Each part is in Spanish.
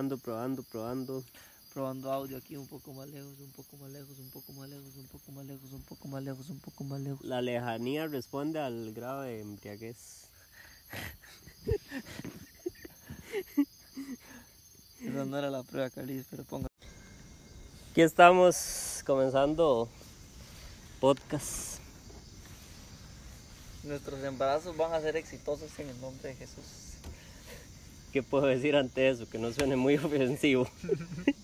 Probando, probando, probando. Probando audio aquí un poco más lejos, un poco más lejos, un poco más lejos, un poco más lejos, un poco más lejos, un poco más lejos. La lejanía responde al grado de embriaguez. Esa no era la prueba, Carlitos, pero ponga. Aquí estamos comenzando podcast. Nuestros embarazos van a ser exitosos en el nombre de Jesús. ¿Qué puedo decir ante eso? Que no suene muy ofensivo.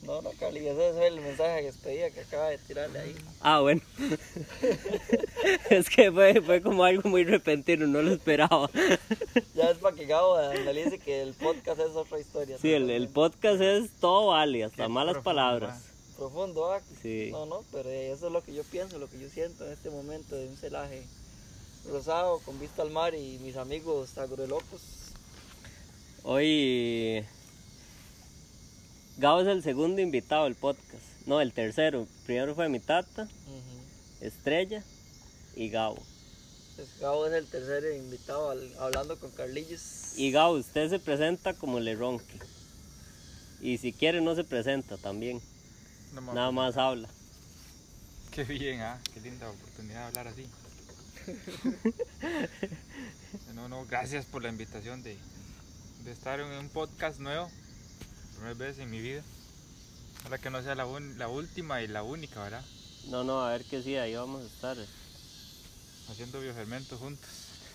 No, no, Carlitos, ese es el mensaje de despedida que acaba de tirarle ahí. Ah, bueno. es que fue, fue como algo muy repentino, no lo esperaba. Ya es para que Gabo analice que el podcast es otra historia. Sí, el, el podcast es todo vale, hasta Qué malas profundo, palabras. Profundo, ¿ah? Sí. No, no, pero eso es lo que yo pienso, lo que yo siento en este momento de un celaje rosado con vista al mar y mis amigos agrolocos. Hoy Gabo es el segundo invitado del podcast. No, el tercero. Primero fue mi tata, Estrella y Gabo. Pues Gabo es el tercer invitado al- hablando con Carlillos. Y Gabo, usted se presenta como le ronque. Y si quiere no se presenta también. No Nada más habla. Qué bien, ah, qué linda oportunidad de hablar así. no, no, gracias por la invitación de, de estar en un podcast nuevo. Primera vez en mi vida. Ojalá que no sea la, un- la última y la única, ¿verdad? No, no, a ver que sí, ahí vamos a estar. Haciendo biofermentos juntos.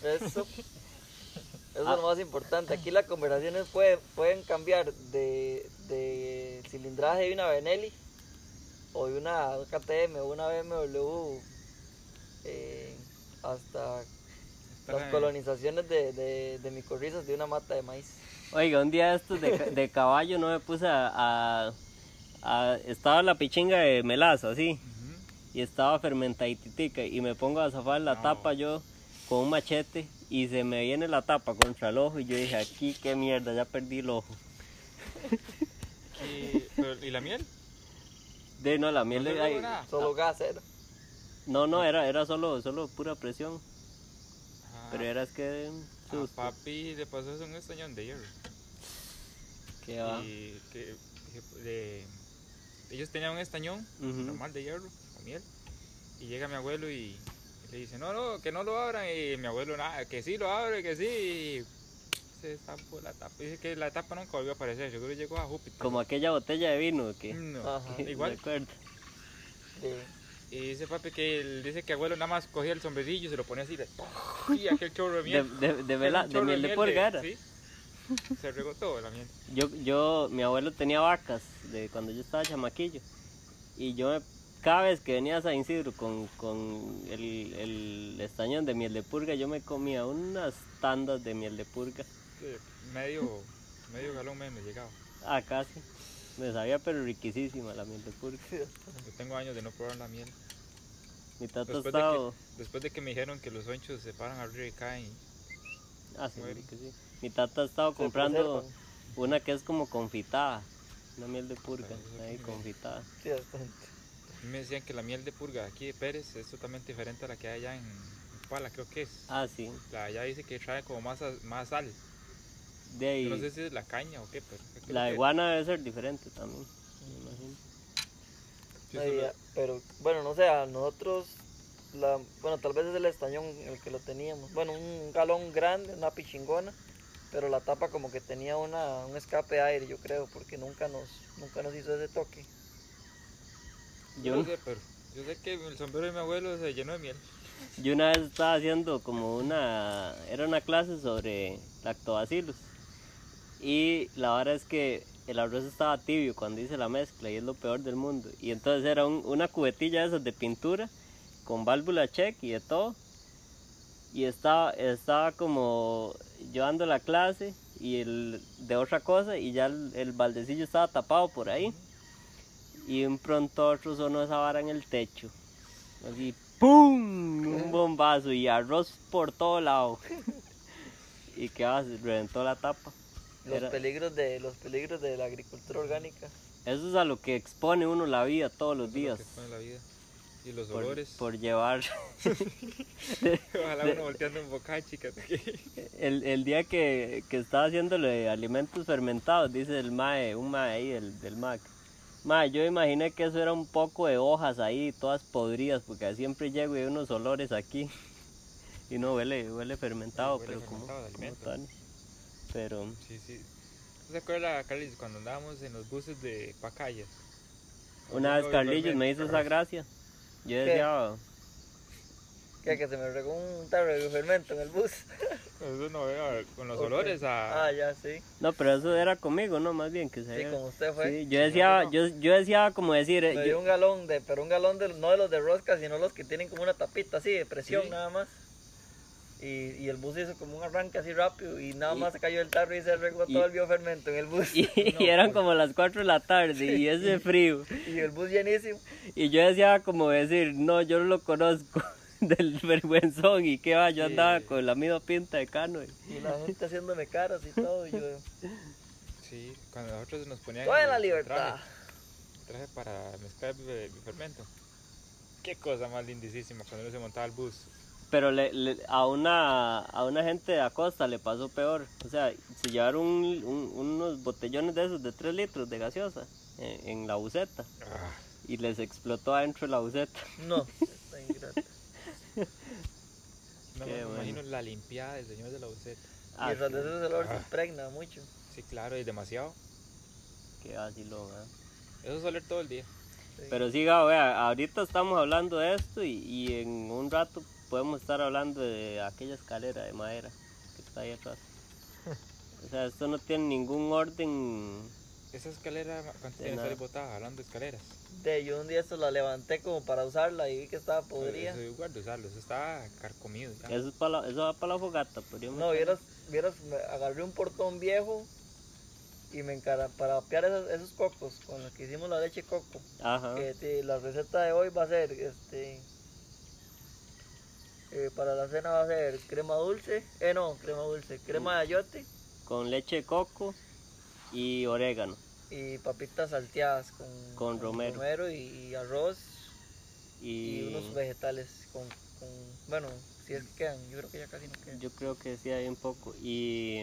Eso. Eso es lo más importante. Aquí las conversaciones puede- pueden cambiar de, de cilindraje de una Benelli o de una KTM o una BMW eh, hasta las colonizaciones de, de, de micorrizas de una mata de maíz. Oiga, un día estos de, de caballo no me puse a, a- a- Estaba la pichinga de melaza, así. Y estaba fermentaditica y me pongo a zafar la No. tapa yo con un machete y se me viene la tapa contra el ojo y yo dije aquí qué mierda ya perdí el ojo Y, pero, ¿y la miel? de no la miel ¿No de nada? Solo gas era. no no era era solo solo pura presión pero era es que a susto papi le pasó eso un estañón de hierro. que va Y que, que de- ellos tenían un estañón normal de hierro, con miel. Y llega mi abuelo y le dice, no, no, que no lo abran. Y mi abuelo, nada, que sí lo abre, que sí. Y se destapó la tapa. Dice que la tapa nunca volvió a aparecer, seguro llegó a Júpiter. como aquella botella de vino que No, Ajá. igual. Sí. Y dice papi que él dice que abuelo nada más cogía el sombrerillo y se lo ponía así. de- Y aquel chorro de miel. de, de, vela- Un de chorro miel de era. Sí. Se regó todo la miel. Yo, yo, mi abuelo tenía vacas de cuando yo estaba chamaquillo. Y yo me- cada vez que venía a San Isidro con, con el, el estañón de miel de purga, yo me comía unas tandas de miel de purga. Sí, Medio, medio galón me llegaba. Ah, casi. Me sabía, pero riquísima la miel de purga. Yo tengo años de no probar la miel. Mi tata Después de, estaba... que, después de que me dijeron que los honchos se paran arriba y caen. Ah, sí, que sí. Mi tata estaba Se comprando una que es como confitada. Una miel de purga, Ah, ahí confitada. Sí, bastante. A mí me decían que la miel de purga aquí de Pérez es totalmente diferente a la que hay allá en Pala, creo que es. Ah, sí. La de allá dice que trae como más, más sal. De ahí. Yo no sé si es la caña o qué, pero. La de que- guana debe ser diferente también. Me imagino. Ay, ya, pero bueno, no sé, a nosotros, la, bueno, tal vez es el estañón el que lo teníamos. Bueno, un galón grande, una pichingona, pero la tapa como que tenía una, un escape de aire, yo creo, porque nunca nos, nunca nos hizo ese toque. Yo, yo no sé, pero yo sé que el sombrero de mi abuelo se llenó de miel. yo una vez estaba haciendo como una, era una clase sobre lactobacilos. Y la verdad es que el arroz estaba tibio cuando hice la mezcla y es lo peor del mundo. Y entonces era un- una cubetilla de esas de pintura con válvula check y de todo. Y estaba, estaba como llevando la clase y el de otra cosa y ya el, baldecillo estaba tapado por ahí. Y un pronto otro sonó esa vara en el techo. Así, ¡pum! Un bombazo y arroz por todo lado. y que va, se reventó la tapa. Los Era- peligros de los peligros de la agricultura orgánica. Eso es a lo que expone uno la vida todos los Eso es lo días. que en la vida. Y los por, olores. por llevar. Ojalá uno volteando un bocachi. El, el día que, que estaba haciéndole alimentos fermentados, dice el mae, un mae ahí del, del MAC. Mae, yo imaginé que eso era un poco de hojas ahí, todas podridas, porque siempre llego y hay unos olores aquí. Y no huele, huele fermentado, huele pero fermentado como, de como. Pero Sí, sí. ¿No se acuerda, Carlos, cuando andábamos en los buses de Pacayas? una vez Carlillos me hizo esa gracia. Yo decía, Que, que se me regó un tarro de fermento en el bus. Eso no veo con los olores a. Ah, ya, sí. no, pero eso era conmigo, ¿no? Más bien que se Sí, como usted fue. Sí, yo decía, yo, yo decía como decir, eh, Me yo- dio un galón de, pero un galón de, no de los de rosca, sino los que tienen como una tapita así de presión Sí. nada más. Y, y el bus hizo como un arranque así rápido y nada Y- más se cayó el tarro y se regó todo el biofermento en el bus. y, y eran como las 4 de la tarde y ese frío. Y el bus llenísimo. Y yo decía como decir, no, yo no lo conozco del vergüenzón y que va, yo Sí. andaba con la misma pinta de cano. y- Y la gente haciéndome caras y todo. Y yo, Sí, cuando nosotros nos ponían. toda la libertad. Traje, traje para mezclar el fermento. Qué cosa más lindísima cuando uno se montaba al bus. Pero le, le- a, una, a una gente de Acosta le pasó peor. O sea, se llevaron un- un- unos botellones de esos de 3 litros de gaseosa en, en la buceta Ah, y les explotó adentro de la buceta. No, está ingrato. no Qué me bueno. imagino la limpiada del señor de la buceta. Ah, y de sí, ese olor se Ah. impregna mucho. Sí, claro, y demasiado. qué vacilón, ¿eh? Eso es oler todo el día. Sí. Pero sí, Gabo, vea, ahorita estamos hablando de esto y, y en un rato podemos estar hablando de aquella escalera de madera que está ahí atrás. O sea, esto no tiene ningún orden. Esa escalera, ¿cuánto tiene estar botada? Hablando de escaleras. De, yo un día esto la levanté como para usarla y vi que estaba podrida. Eso igual de usarlo, eso está carcomido ya. Eso, es para la- eso va para la fogata. podríamos No, vieras, vieras, me agarré un portón viejo y me encara para apiar esos, esos cocos con los que hicimos la leche coco. Ajá. Que sí, la receta de hoy va a ser, este, eh, para la cena va a ser crema dulce, eh no, crema dulce, crema de ayote Con leche de coco y orégano. y papitas salteadas con, Con romero. y, y arroz y, Y, unos vegetales con, con, bueno, si es que quedan, yo creo que ya casi no quedan. yo creo que sí hay un poco. Y.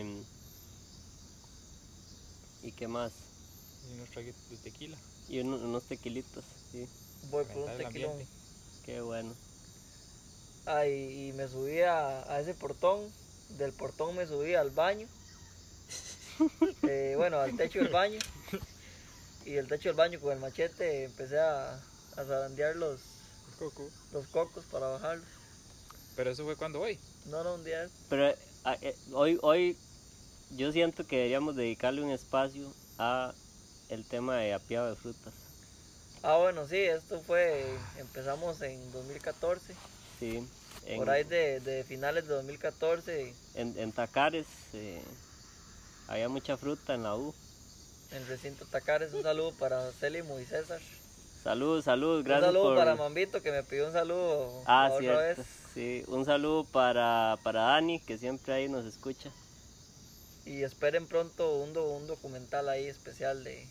¿Y qué más? Y unos traguitos de tequila. Y uno- unos tequilitos, sí. Voy por un tequilón. Qué bueno. Ah, y, y me subí a, a ese portón. Del portón me subí al baño. Eh, bueno, al techo del baño. Y del techo del baño con el machete empecé a, a zarandear los, Coco. los cocos para bajarlos. Pero eso fue cuando hoy. No, no, un día. Pero ah, eh, hoy, hoy yo siento que deberíamos dedicarle un espacio a el tema de apiado de frutas. Ah, bueno, sí, esto fue. Empezamos en 2014. Sí. En, Por ahí de, de finales de 2014. en, en Tacares eh, había mucha fruta en la U. En el recinto Tacares. Un saludo para Célimo y César. Saludos, Un gracias saludo por... para Mambito que me pidió un saludo Ah, otra cierto. vez. Sí, un saludo para, para Dani, que siempre ahí nos escucha. Y esperen pronto un, do- un documental ahí especial de,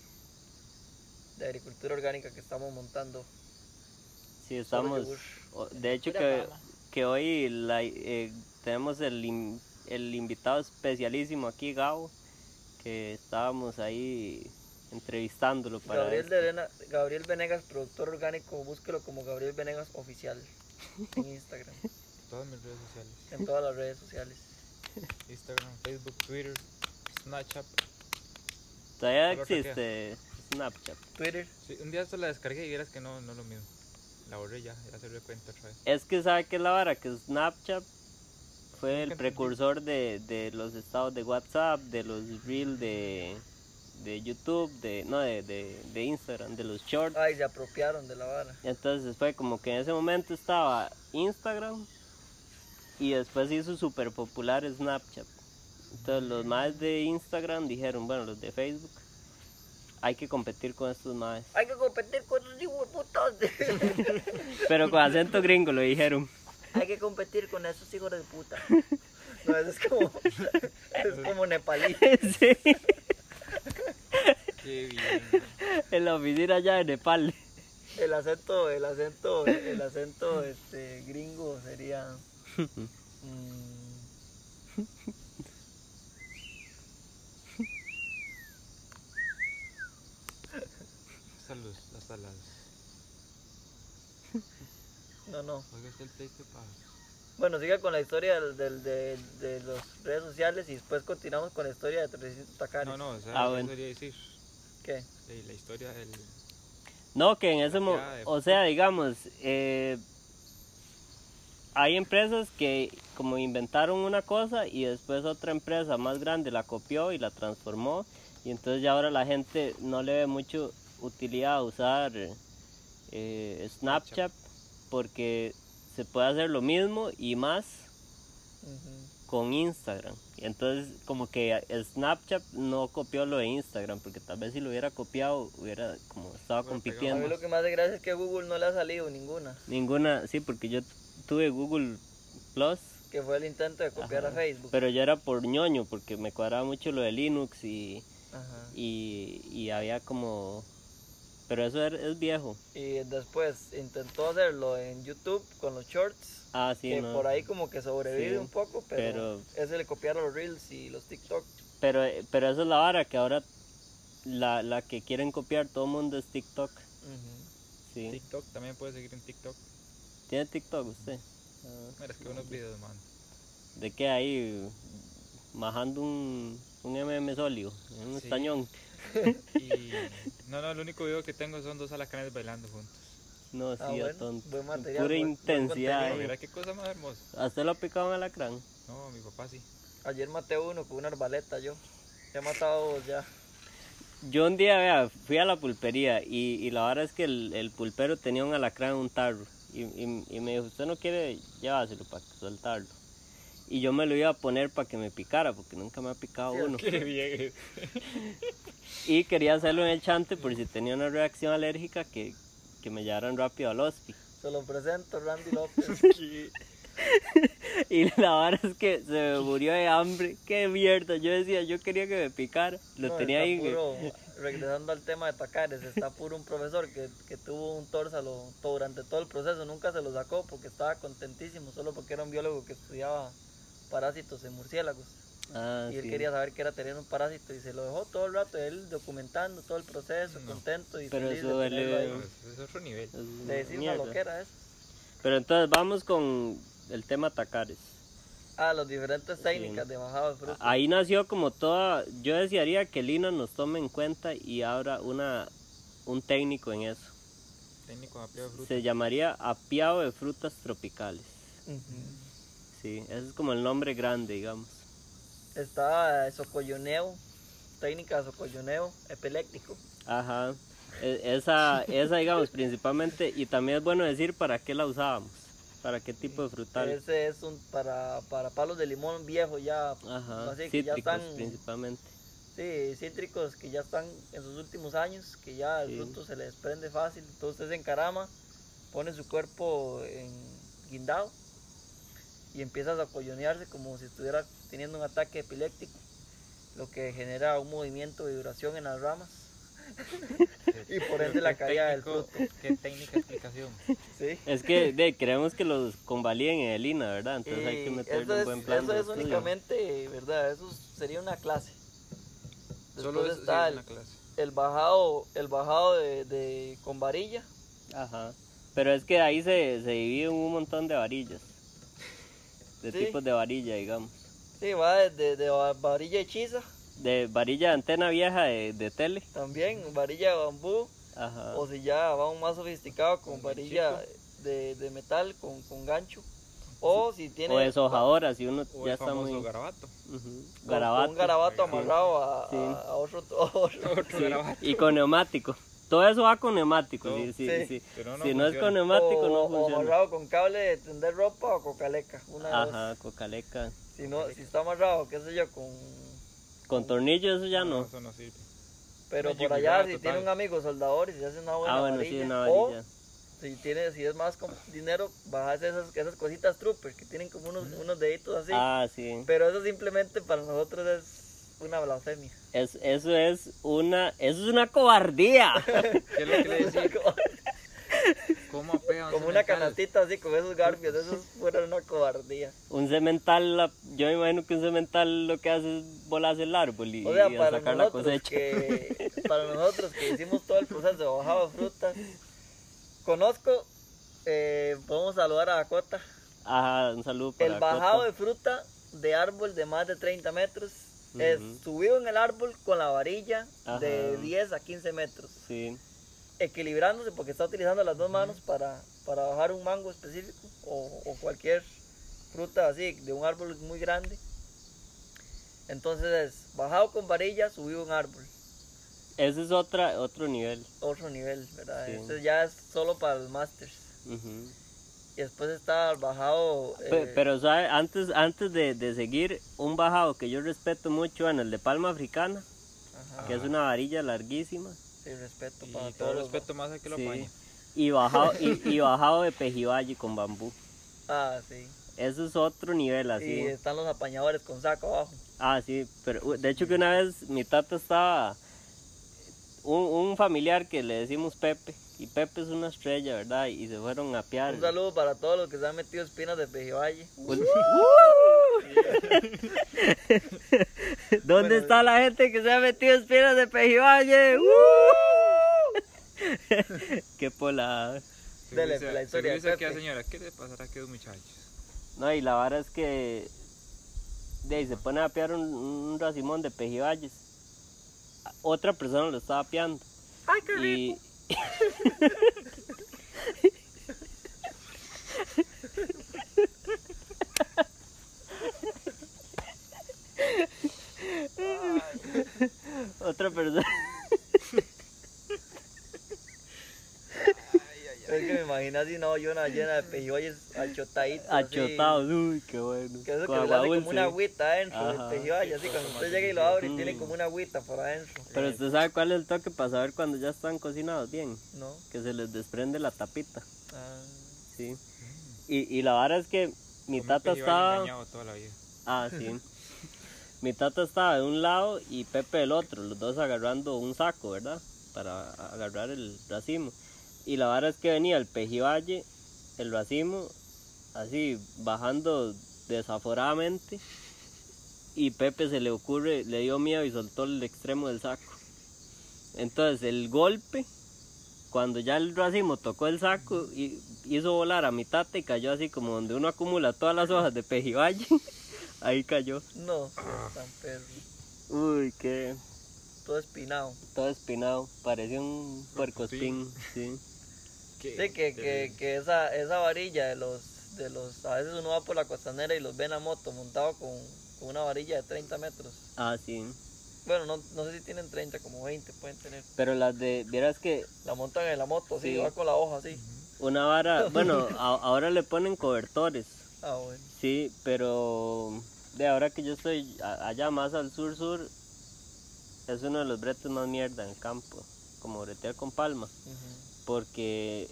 de agricultura orgánica que estamos montando. Sí, estamos... De hecho que. Que hoy la- eh, tenemos el, el invitado especialísimo aquí, Gabo, que estábamos ahí entrevistándolo para Gabriel, de Arena- Gabriel Venegas, productor orgánico, búsquelo como Gabriel Venegas Oficial en Instagram, Todas mis redes sociales. en todas las redes sociales. Instagram, Facebook, Twitter, Snapchat. Todavía ¿Cuál otra existe Snapchat. Twitter, Sí, un día esto la descargué y vieras que no, no es lo mismo. La borré ya, ya se dio cuenta otra vez. Es que sabe que es la vara, que Snapchat fue el precursor de, de los estados de WhatsApp, de los Reels de, de YouTube, de, no, de, de, de Instagram, de los Shorts. ay, se apropiaron de la vara. Entonces fue como que en ese momento estaba Instagram y después hizo súper popular Snapchat. Entonces los más de Instagram dijeron, bueno, los de Facebook, hay que competir con estos más. Hay que competir con esos hijos de putas. Pero con acento gringo lo dijeron. Hay que competir con esos hijos de puta. No, eso es como, es como nepalí. sí, Qué bien. en la oficina allá de Nepal. El, el acento, el acento, el acento este, gringo sería. mm, Hasta los, hasta las. No, no. Oiga, está el pleito para. Bueno, siga con la historia del, del- de, de las redes sociales y después continuamos con la historia de 300 tacares. No, no, o sea, Ah, eso bueno. quería decir. ¿Qué? eh, La historia del. No, que en ese momento, de- o sea, digamos, eh, hay empresas que como inventaron una cosa y después otra empresa más grande la copió y la transformó y entonces ya ahora la gente no le ve mucho utilidad a usar eh, Snapchat porque se puede hacer lo mismo y más con Instagram. Y entonces como que Snapchat no copió lo de Instagram porque tal vez si lo hubiera copiado hubiera como estaba pegado A compitiendo. mí lo que más de gracia es que Google no le ha salido ninguna, Ninguna, sí, porque yo tuve Google Plus, que fue el intento de copiar Ajá. a Facebook. pero yo era por ñoño, porque me cuadraba mucho lo de Linux y, Ajá. y, y había como... Pero eso er- es viejo. Y después intentó hacerlo en YouTube con los shorts, Ah, sí, que no. por ahí como que sobrevive Sí, un poco, pero, pero- ese le copiaron los Reels y los TikTok. Pero, pero eso es la vara, que ahora la, la que quieren copiar todo el mundo es TikTok. Ujú. Sí. TikTok también puede seguir en TikTok. ¿Tiene TikTok usted? Ah, Mira, es que unos videos, man. ¿De qué ahí? Majando un, un MM sólido, un Sí. estañón. Y. No, no, el único video que tengo son dos alacranes bailando juntos. No, sí, Ah, a bueno, tonto. buen material, Pura buen- intensidad. mira qué cosa más hermosa. ¿A usted lo ha picado en alacrán? No, mi papá sí. Ayer maté uno con una arbaleta yo. He matado dos ya. Yo un día, vea, fui a la pulpería y, y la verdad es que el, el pulpero tenía un alacrán en un tarro y, y- y me dijo, usted no quiere llevárselo para soltarlo. Y yo me lo iba a poner para que me picara porque nunca me ha picado uno. Qué bien. Y quería hacerlo en el chante por si tenía una reacción alérgica que, que me llevaran rápido al hospi. Se lo presento, Randy López. Y la verdad es que se me murió de hambre. Qué mierda. Yo decía, yo quería que me picara. Lo No, tenía ahí. puro- regresando al tema de Tacares, está puro un profesor que, que tuvo un tórsalo todo, durante todo el proceso, nunca se lo sacó porque estaba contentísimo, solo porque era un biólogo que estudiaba parásitos en murciélagos. Ah, y él sí. quería saber qué era tener un parásito y se lo dejó todo el rato, él documentando todo el proceso, No. contento y Pero feliz eso de tenerlo duele- ahí. No, es, es otro nivel. Es una De decir una mierda. loquera es. Pero entonces vamos con el tema tacares. Ah, las diferentes técnicas de bajado de fruta. Ahí nació como toda, yo desearía que Lina nos tome en cuenta y abra una, un técnico en eso. Técnico de apiado de fruta. Se llamaría apiado de frutas tropicales. Sí, ese es como el nombre grande, digamos. Está socolloneo, técnica de socolloneo epiléptico. Ajá. E- Esa, esa digamos, principalmente, y también es bueno decir para qué la usábamos, para qué tipo de frutal. Ese es un para, para palos de limón viejo ya, Ajá, así que ya cítricos están, principalmente. sí, cítricos que ya están en sus últimos años, que ya el Sí. fruto se le desprende fácil. Entonces se encarama, pone su cuerpo en guindado y empieza a acollonearse como si estuviera teniendo un ataque epiléptico, lo que genera un movimiento de vibración en las ramas. Y por ende la caída del técnico- Qué técnica explicación. ¿sí? Es que de, queremos que los convaliden en el INA, ¿verdad? Entonces hay que meterle eso un es, buen plan eso de es estudio. únicamente, ¿verdad? Eso sería una clase. Solo Después eso está es el, una clase. el bajado, el bajado de, de- con varilla. Ajá. Pero es que ahí se, se divide en un montón de varillas. De Sí. tipos de varilla, digamos. Sí, va desde de, va- varilla hechiza, De varilla de antena vieja de, de tele. también varilla de bambú, Ajá. o si ya va un más sofisticado con Con varilla de, de metal con, con gancho. O si tiene O deshojadora, si uno O ya el está muy... garabato. Ujú. con- Garabato. con un garabato amarrado a, Sí. a- a otro, otro- Otro Sí, garabato. Y con neumático. Todo eso va con neumático. Todo. sí, sí, Sí. sí. Pero no si no es con neumático, o, no o funciona. amarrado con cable de tender ropa o cocaleca. Una de dos. Ajá, cocaleca. Si, no, si está amarrado, qué sé yo, con Con tornillos eso ya no. Eso no sirve. Pero por allá, si total. tiene un amigo soldador y se hace una buena Ah, bueno, varilla, sí, una o si tiene, si es más con dinero, bajas esas, esas cositas trooper que tienen como unos, unos deditos así. Ah, sí. Pero eso simplemente para nosotros es una blasfemia. Es, eso es una, eso es una cobardía. ¿Qué es lo que le decía? juega un como una cemental. canastita así con esos garfios, eso fuera una cobardía. Un cemental, la- yo me imagino que un cemental lo que hace es volarse el árbol y, O sea, y sacar la nosotros, cosecha. que, para nosotros que hicimos todo el proceso de bajado de frutas, conozco, eh, podemos saludar a Dakota, Ajá, un saludo para el bajado de fruta de árbol de más de 30 metros es subido en el árbol con la varilla de Ajá. 10 a 15 metros, Sí, equilibrándose porque está utilizando las dos manos para, para bajar un mango específico o, o cualquier fruta así de un árbol muy grande. Entonces es bajado con varilla, subido un árbol. ese es otra, otro nivel. otro nivel, ¿verdad? Sí. Este ya es solo para los masters. Y después está el bajado. Eh, Pero, ¿sabe? Antes, antes de, de seguir, un bajado que yo respeto mucho en el de Palma Africana, ajá, que es una varilla larguísima. sí, respeto Y para todo los- respeto más a que lo Sí. apañe. Y bajado, y, y bajado de pejiballe con bambú. Ah, sí. Eso es otro nivel así. Y están los apañadores con saco abajo. Ah, sí, pero uh, de hecho que una vez mi tata estaba, un, un familiar que le decimos Pepe, y Pepe es una estrella, ¿verdad? Y se fueron a piar. Un saludo para todos los que se han metido espinas de Pejivalle. ¿Dónde Bueno, está la gente que se ha metido espinas de Pejivalle? ¡Uh! ¡Qué pola! Dele, la historia dice aquí señora, ¿qué le pasará a aquellos muchachos? No, y la vara es que de ahí se pone a piar un, un racimón de pejibayes. A- Otra persona lo estaba piando. ¡Ay, qué Y otra persona Es que me imagino así, no, yo una llena de Pejivalles achotaditos. así, achotados. Uy, qué bueno. Que eso que Con le agua hace como una agüita adentro del Pejivalle. Así cuando usted llega y lo abre y tiene Mm. como una agüita por adentro. Pero usted sabe cuál es el toque para saber cuando ya están cocinados bien. ¿No? Que se les desprende la tapita. Ah, Sí. Y, y la vara es que mi tata pejibaye estaba. engañado toda la vida. Ah, sí. Mi tata estaba de un lado y Pepe del otro, los dos agarrando un saco, ¿verdad? Para agarrar el racimo. Y la vara es que venía el pejibaye, el racimo, así bajando desaforadamente. Y Pepe se le ocurre, le dio miedo y soltó el extremo del saco. Entonces el golpe, cuando ya el racimo tocó el saco, y hizo volar a mi tata y cayó así como donde uno acumula todas las hojas de pejibaye. Ahí cayó. no, tan perro. Uy, qué. Todo espinado. Todo espinado. Parecía un puercospín. Sí. ¿Qué? Sí, que, que, que esa, esa varilla de los, de los, a veces uno va por la costanera y los ve en la moto montado con, con una varilla de 30 metros. Ah, sí. Bueno, no, no sé si tienen 30, como 20 pueden tener. Pero las de. Vieras que La montan en la moto, sí, Sí. va con la hoja así. una vara. Bueno, a- ahora le ponen cobertores. Ah, bueno. Sí, pero. De ahora que yo estoy allá más al sur-sur. Es uno de los bretes más mierda en el campo. Como bretear con palma. Ujú. Porque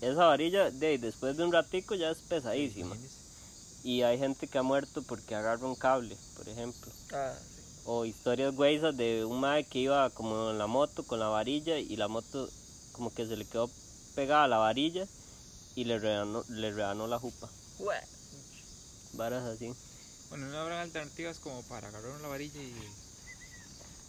esa varilla, de después de un ratico, ya es pesadísima. Y hay gente que ha muerto porque agarra un cable, por ejemplo. Ah, sí. O historias güeyes de un mae que iba como en la moto con la varilla y la moto como que se le quedó pegada a la varilla y le rebanó, le rebanó la jupa. Varas así. Bueno, no habrán alternativas como para agarrar una varilla y.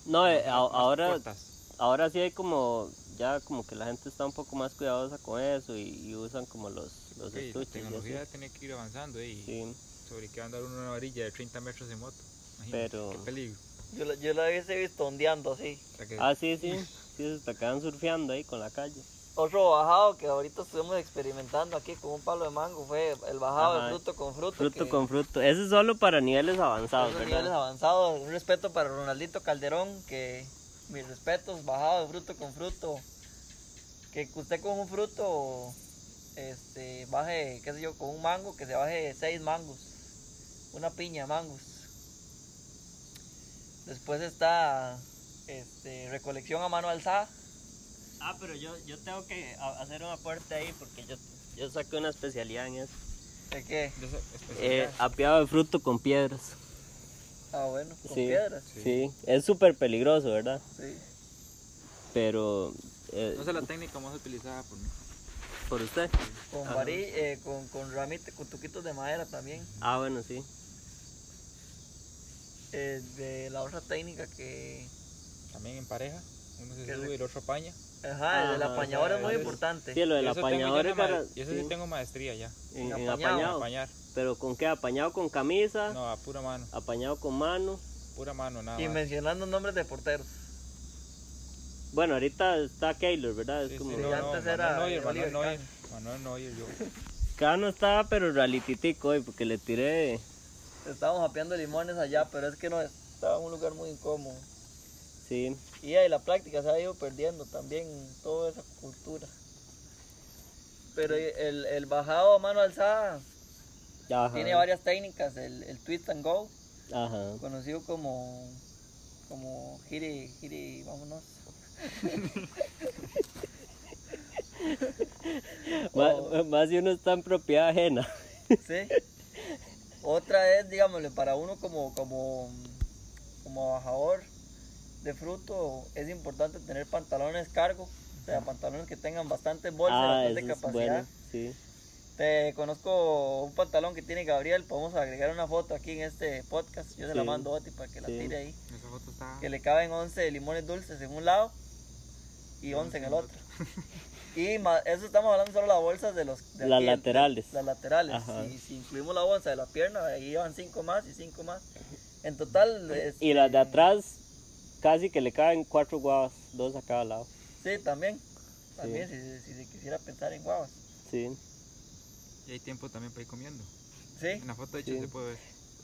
No, eh, a- ahora, cortas. ahora sí hay como, ya como que la gente está un poco más cuidadosa con eso y, y usan como los, los Ok, la estuches. y tecnología así. tiene que ir avanzando y Sí, sobre que andar una varilla de 30 metros en moto. Imagínate, Pero- Qué peligro. Yo, la- yo la hubiese visto ondeando así. Ah, sí, sí. Sí, se quedan surfeando ahí con la calle. Otro bajado que ahorita estuvimos experimentando aquí con un palo de mango fue el bajado Ajá. de fruto con fruto. Fruto que- con fruto. Ese es solo para niveles avanzados, niveles avanzados. Un respeto para Ronaldito Calderón, que mis respetos, bajado de fruto con fruto. Que usted con un fruto, este, baje, qué sé yo, con un mango, que se baje seis mangos. Una piña de mangos. Después está este, recolección a mano alzada. Ah, pero yo, yo tengo que hacer un aporte ahí porque yo, yo saqué una especialidad en eso. ¿De qué? Eh, apiado de fruto con piedras. Ah, bueno, con sí, piedras. Sí, es súper peligroso, ¿verdad? Sí. Pero... eh, no sé la técnica más utilizada por mí. por usted. Con varí, eh, con, con ramitas, con tuquitos de madera también. Ah, bueno, sí. Eh, de la otra técnica que. También en pareja. Uno se sube y el otro apaña. Ajá, el del Ajá, apañador es muy importante. Sí, lo del Y eso tengo apañador ya es una ma- para- Y eso sí, sí tengo maestría ya. en, En. Apañar. Pero con qué? Apañado con camisa, No, a pura mano. apañado con mano. Pura mano, nada Y más. mencionando nombres de porteros. Bueno, ahorita está Keylor, ¿verdad? Es Sí, como... sí, Sí, no, antes no, era Manuel Neuer, Manuel Neuer. Manuel Neuer, yo. Cano estaba, pero realititico hoy, porque le tiré... Estábamos apeando limones allá, pero es que no estaba en un lugar muy incómodo. Sí, Y ahí la práctica se ha ido perdiendo también toda esa cultura. Pero el, el bajado a mano alzada ajá. tiene varias técnicas. El, el twist and go, Ajá. conocido como, como gire, gire, vámonos. Oh. Más si uno está en propiedad ajena. ¿sí? Otra es, digámosle, para uno como, como, como bajador de fruto, es importante tener pantalones cargo, o sea, pantalones que tengan bastante bolsa, ah, bastante capacidad. bueno, sí. Te conozco un pantalón que tiene Gabriel, podemos agregar una foto aquí en este podcast, yo se la mando a Oti para que la Sí. tire ahí, Esa foto está. que le caben 11 limones dulces en un lado y 11 en el otro. Y eso estamos hablando solo de las bolsas de los... de Las aquí, laterales. Las laterales. Ajá. Si, si incluimos la bolsa de la pierna, ahí van 5 más y 5 más. En total... este, Y las de atrás casi que le caben cuatro guavas, dos a cada lado. Sí, también. También, si, si se quisiera pensar en guavas. Sí. Y hay tiempo también para ir comiendo. Sí, En la foto de hecho Sí. se puede ver.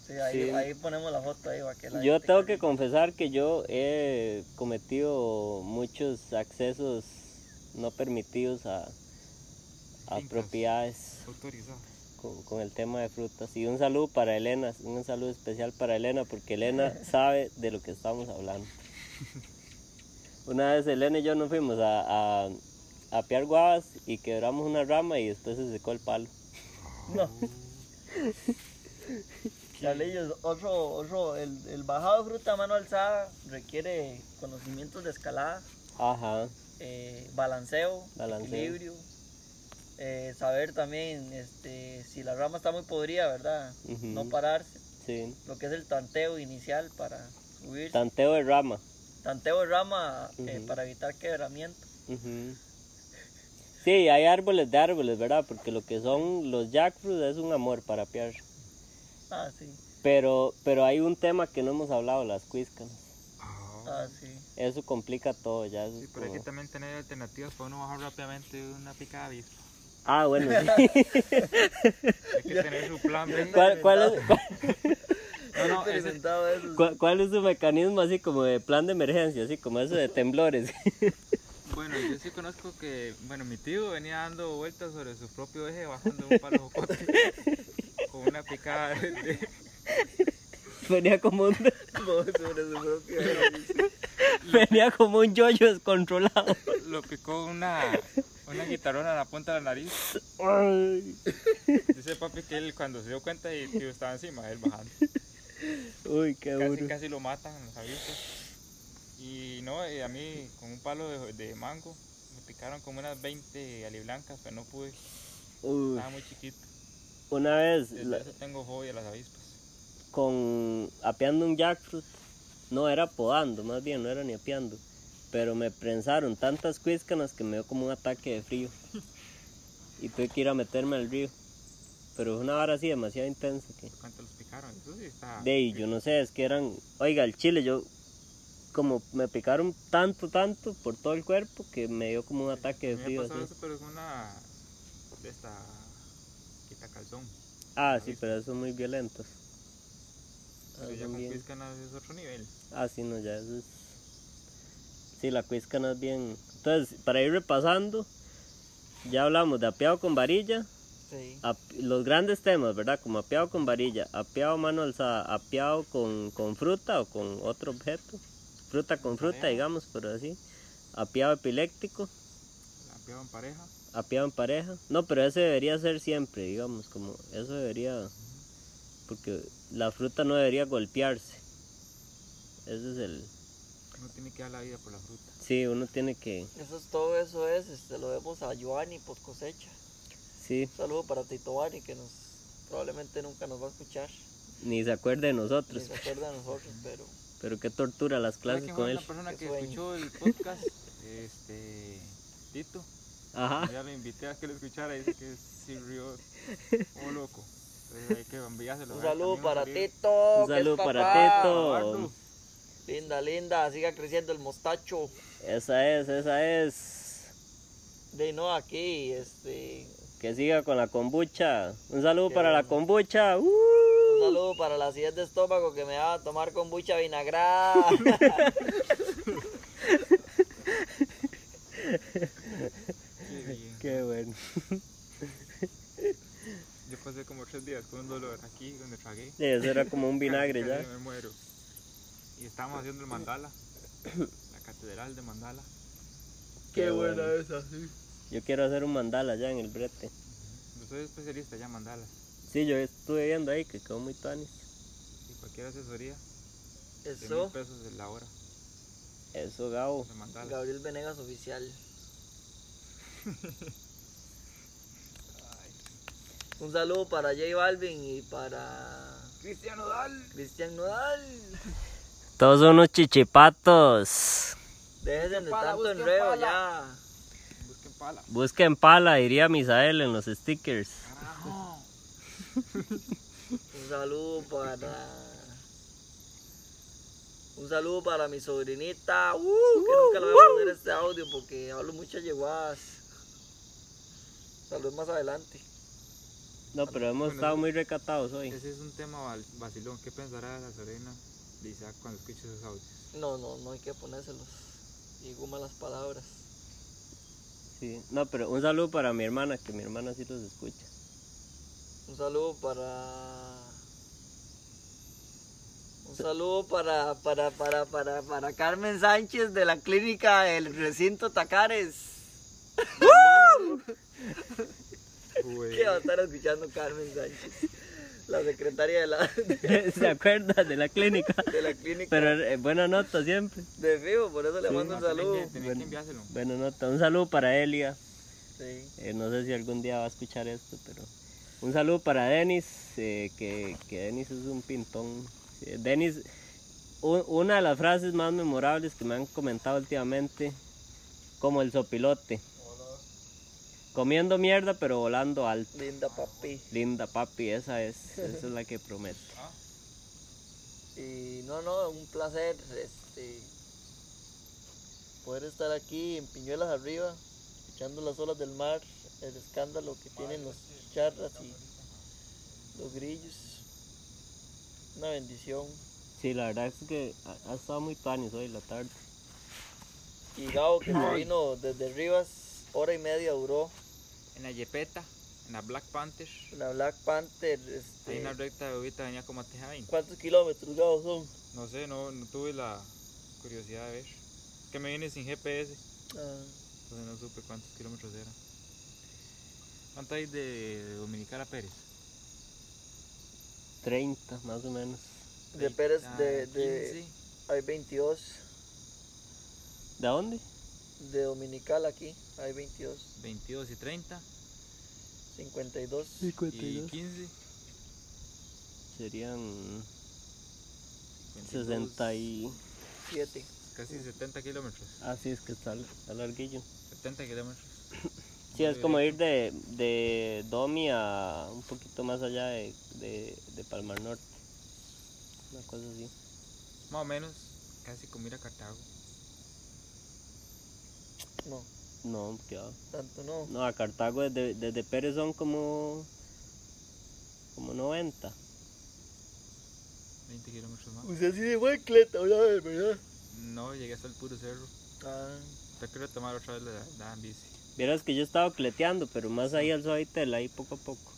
sí, ahí, Sí. ahí ponemos la foto ahí para que la Yo tengo que confesar que yo he cometido muchos accesos no permitidos a, a propiedades con, con el tema de frutas. Y un saludo para Elena, un saludo especial para Elena, porque Elena sabe de lo que estamos hablando. Una vez Elena y yo nos fuimos a, a, a piar guavas y quebramos una rama y después se secó el palo. No. Carlillos, otro, otro, el, el bajado de fruta a mano alzada requiere conocimientos de escalada, Ajá, eh, balanceo, Balanceo. equilibrio, eh, saber también este, si la rama está muy podrida, ¿verdad? No pararse, sí. lo que es el tanteo inicial para subir, Tanteo de rama. tanteo de rama eh, para evitar quebramiento. Ujú. Sí, hay árboles de árboles, ¿verdad? Porque lo que son los jackfruit es un amor para piar. Ah, sí, Pero, pero hay un tema que no hemos hablado, las cuíscanas. ah, sí. Eso complica todo ya. eso Sí, pero hay que como- también tener alternativas para uno bajar rápidamente una picada avispa. Ah, bueno, sí. Hay que tener su plan B. ¿Cuál, cuál es, cuál, No, ese- cuál- cuál es su mecanismo así como de plan de emergencia, así como eso de temblores? Bueno, yo sí conozco que, bueno, mi tío venía dando vueltas sobre su propio eje bajando un palo jocote con una picada de, venía como un, Como sobre su propio- venía como un yoyo descontrolado. lo picó una, una guitarrona en la punta de la nariz. Dice papi que él cuando se dio cuenta y el tío estaba encima, él bajando. Uy, qué Casi, duro. casi lo matan los avispas. Y no, y a mí con un palo de, de mango me picaron como unas 20 aliblancas, pero no pude. Uy, Estaba muy chiquito. una vez Desde la- eso tengo fobia a las avispas. con apeando un jackfruit, no era podando, más bien, no era ni apeando, pero me prensaron tantas cuíscanas que me dio como un ataque de frío y tuve que ir a meterme al río. Pero es una vara así demasiado intensa que... ¿Cuánto los picaron? Eso sí está. De ahí, yo no sé, es que eran... Oiga, el chile, yo... Como me picaron tanto, tanto por todo el cuerpo que me dio como un ataque de Me frío pasado así. eso, pero es una. de esta. quita calzón. Ah, sí, pero eso es muy violentos. Pero Ah, ya son con bien- es otro nivel. Ah, sí, no, ya eso es... Sí, la cuíscana es bien... Entonces, para ir repasando, ya hablamos de apeado con varilla, Sí. los grandes temas, ¿verdad? Como apeado con varilla, apeado a mano alzada, apeado con, con fruta o con otro objeto, fruta con fruta, Pareja. digamos, pero así, apeado epiléptico, pego en pareja. apeado en pareja. No, pero ese debería ser siempre, digamos, como eso debería... Porque la fruta no debería golpearse. Ese es el... Uno tiene que dar la vida por la fruta. Sí, uno tiene que. Eso es todo, eso es. Este, lo vemos a Giovanni por cosecha. Sí, Un saludo para Tito Bani, que nos probablemente nunca nos va a escuchar. ni se acuerde de Ni nosotros. se acuerda de nosotros, pero Pero qué tortura las ¿Sabe clases con él. una persona que escuchó el podcast? este. Tito. Ajá. Ya lo invité a que lo escuchara y dice que sí rió. Oh, loco. Entonces hay que enviárselo. un a él saludo para. Tito. Un saludo para. Tito. Linda, linda, siga creciendo el mostacho. Esa es, esa es. De no aquí, este. Que siga con la kombucha. Un saludo Qué para la kombucha. ¡Uh! Un saludo para la acidez de estómago que me va a tomar kombucha vinagrada. Qué bien. Qué bueno. Yo pasé como tres días con un dolor aquí donde tragué. Sí, eso era como un vinagre ya. Me muero. Y estábamos haciendo el mandala. La catedral de mandala. Qué bueno. esa, sí. Yo quiero hacer un mandala ya en el brete. Yo soy especialista ya en mandalas. Sí, yo estuve viendo ahí que quedó muy tanis. Y cualquier asesoría, de Eso, mil pesos la hora Eso, Gabo. de. Gabriel Venegas oficial. Un saludo para J Balvin y para Cristiano Dal. Cristian Nodal. Todos son unos chichipatos. Déjense de pala, tanto enredo pala. ya. Busquen pala. Busquen pala, diría Misael en los stickers. Un saludo para. Un saludo para mi sobrinita. Uh, que nunca le voy a poner este audio porque hablo muchas yeguadas. Saludos más adelante. No, pero hemos Bueno, estado muy recatados hoy. Ese es un tema vacilón. ¿Qué pensará la Serena de Isaac cuando escuche esos audios? No, no, no hay que ponérselos. Digo malas palabras. Sí. No, pero un saludo para mi hermana, que mi hermana sí los escucha. Un saludo para. Un saludo para, para, para, para, para Carmen Sánchez de la clínica del recinto Tacares. ¿Qué va a estar escuchando Carmen Sánchez? La secretaria de la, ¿Se acuerda de la clínica? de la clínica Pero eh, buena nota siempre. de Fijo, por eso le Sí. mando un tenés saludo. que- tenés Bueno. que enviárselo. Buena nota. Un saludo para Elia. Sí. Eh, no sé si algún día va a escuchar esto, pero un saludo para Denis, eh, que, que Denis es un pintón. Sí, Denis, una de las frases más memorables que me han comentado últimamente, como el sopilote. Comiendo mierda pero volando alto. Linda papi. Linda papi, esa es, esa es la que prometo. Y no, no, un placer este, poder estar aquí en Piñuelas arriba, escuchando las olas del mar, el escándalo que tienen los charras y los grillos. Una bendición. Sí, la verdad es que ha, ha estado muy tanis hoy la tarde. Y Gabo que se vino desde Rivas, hora y media duró. En la Yepeta, en la Black Panther, La Black Panther, hay este, una recta de ahorita venía como a Tejain. ¿cuántos kilómetros Gabo son? No sé, no, no tuve la curiosidad de ver. Que me viene sin GPS, Ah, entonces no supe cuántos kilómetros eran. ¿Cuánto hay de Dominicana Pérez? 30 más o menos. de Pérez, de, de, 15, hay 22. ¿De dónde? De Dominical aquí, hay 22. 22 y 30 52. y 15. Serían 52, 60 y... 7. Casi 70 kilómetros. Ah, sí, es que está, está larguillo. 70 kilómetros. Sí, es como ir de, de Domi a un poquito más allá de, de, de Palmar Norte. Una cosa así. Más o menos, casi como ir a Cartago. No, No, ¿qué va? tanto no. No, a Cartago desde, desde Pérez son como... Como 90. 20 kilómetros más. Usted sí de buen cleta, ¿verdad? No, llegué hasta el puro cerro. Ah, Te quiero tomar otra vez la, la bici. Vieras que yo he estado cleteando, pero más ahí al suavitel, ahí poco a poco.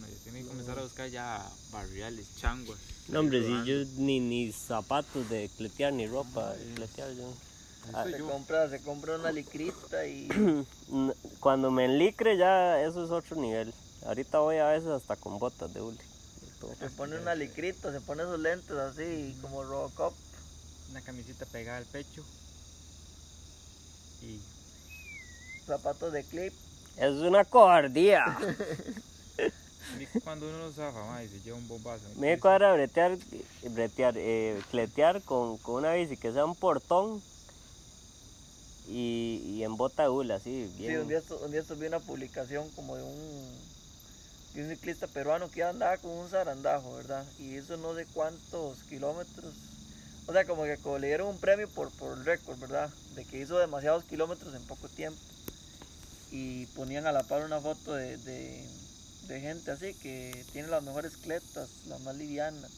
No, yo tengo que comenzar a buscar ya barriales, changuas. No, hombre, si yo ni, ni zapatos de cletear, ni ropa de cletear, yo... Ah, se, compra, se compra una licrita y Cuando me enlicre ya eso es otro nivel. Ahorita voy a veces hasta con botas de hule. se pone una licrita, se pone sus lentes así como Robocop. una camisita pegada al pecho y Zapatos de clip. Es una cobardía. cuando uno lo zafa, y se lleva un bombazo. Me cuadra bretear, bretear, eh, cletear con, con una bici que sea un portón y, y en bota hula, así, Sí, un día, un día subí una publicación como de un, de un ciclista peruano que andaba con un zarandajo, ¿verdad? Y hizo no sé cuántos kilómetros. O sea, como que como le dieron un premio por, por el récord, ¿verdad? De que hizo demasiados kilómetros en poco tiempo. Y ponían a la par una foto de, de, de gente así que tiene las mejores cletas, las más livianas.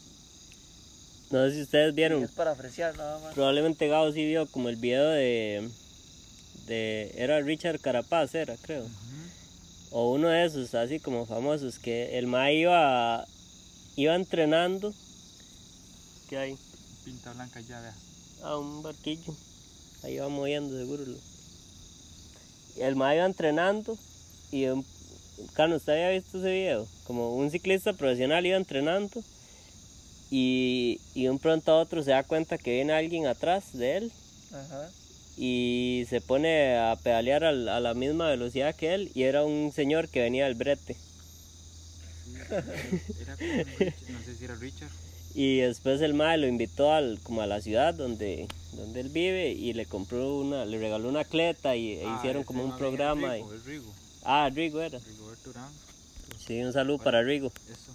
No sé si ustedes Y vieron, es para apreciar nada más. probablemente Gabo sí vio como el video de, de era Richard Carapaz, era creo. O uno de esos así como famosos que el ma iba iba entrenando que hay Pinta blanca ya, vea. a un barquillo ahí va moviendo seguro el ma iba entrenando y un Carlos, ¿usted había visto ese video? Como un ciclista profesional iba entrenando y, y de un pronto a otro se da cuenta que viene alguien atrás de él Ajá. y se pone a pedalear al- a la misma velocidad que él y era un señor que venía del brete. Sí, era como un Richard, no sé si era Richard. Y después el mae lo invitó al, como a la ciudad donde, donde él vive y le compró una, le regaló una cleta y e Ah, hicieron como un programa. Rigo, ah, Rigo era. Rigoberto Urán. Sí, un saludo para Rigo. Eso.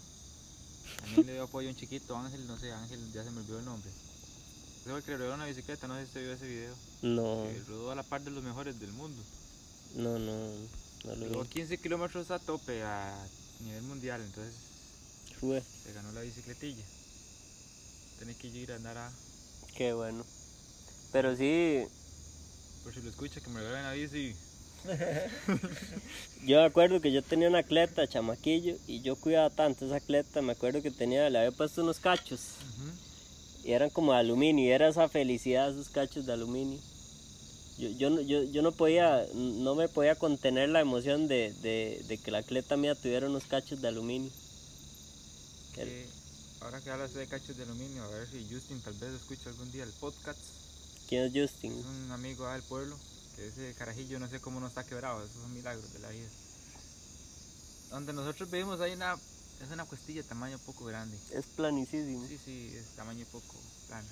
También le dio apoyo a un chiquito, Ángel, no sé, Ángel, ya se me olvidó el nombre. Ese fue el que le una bicicleta, no sé si usted vio ese video. No, Que rodó a la par de los mejores del mundo. no, no, no lo Llegó vi. 15 kilómetros a tope a nivel mundial, entonces Fue, se ganó la bicicletilla. Tenés que ir a andar a. qué bueno. Pero sí, Por si lo escucha, que me regalen la bici. yo me acuerdo que yo tenía una cleta, chamaquillo, y yo cuidaba tanto esa cleta, me acuerdo que tenía, le había puesto unos cachos. y eran como de aluminio y era esa felicidad esos cachos de aluminio yo, yo, no- yo, yo no podía no me podía contener la emoción de, de, de que la cleta mía tuviera unos cachos de aluminio Que ahora que hablas de cachos de aluminio, a ver si Justin tal vez escucha algún día el podcast. quién es Justin Es un amigo del pueblo, que ese carajillo no sé cómo no está quebrado, esos son milagros de la vida. Donde nosotros vivimos hay una, es una cuestilla de tamaño poco grande. es planicísimo Sí, sí, es tamaño poco plana.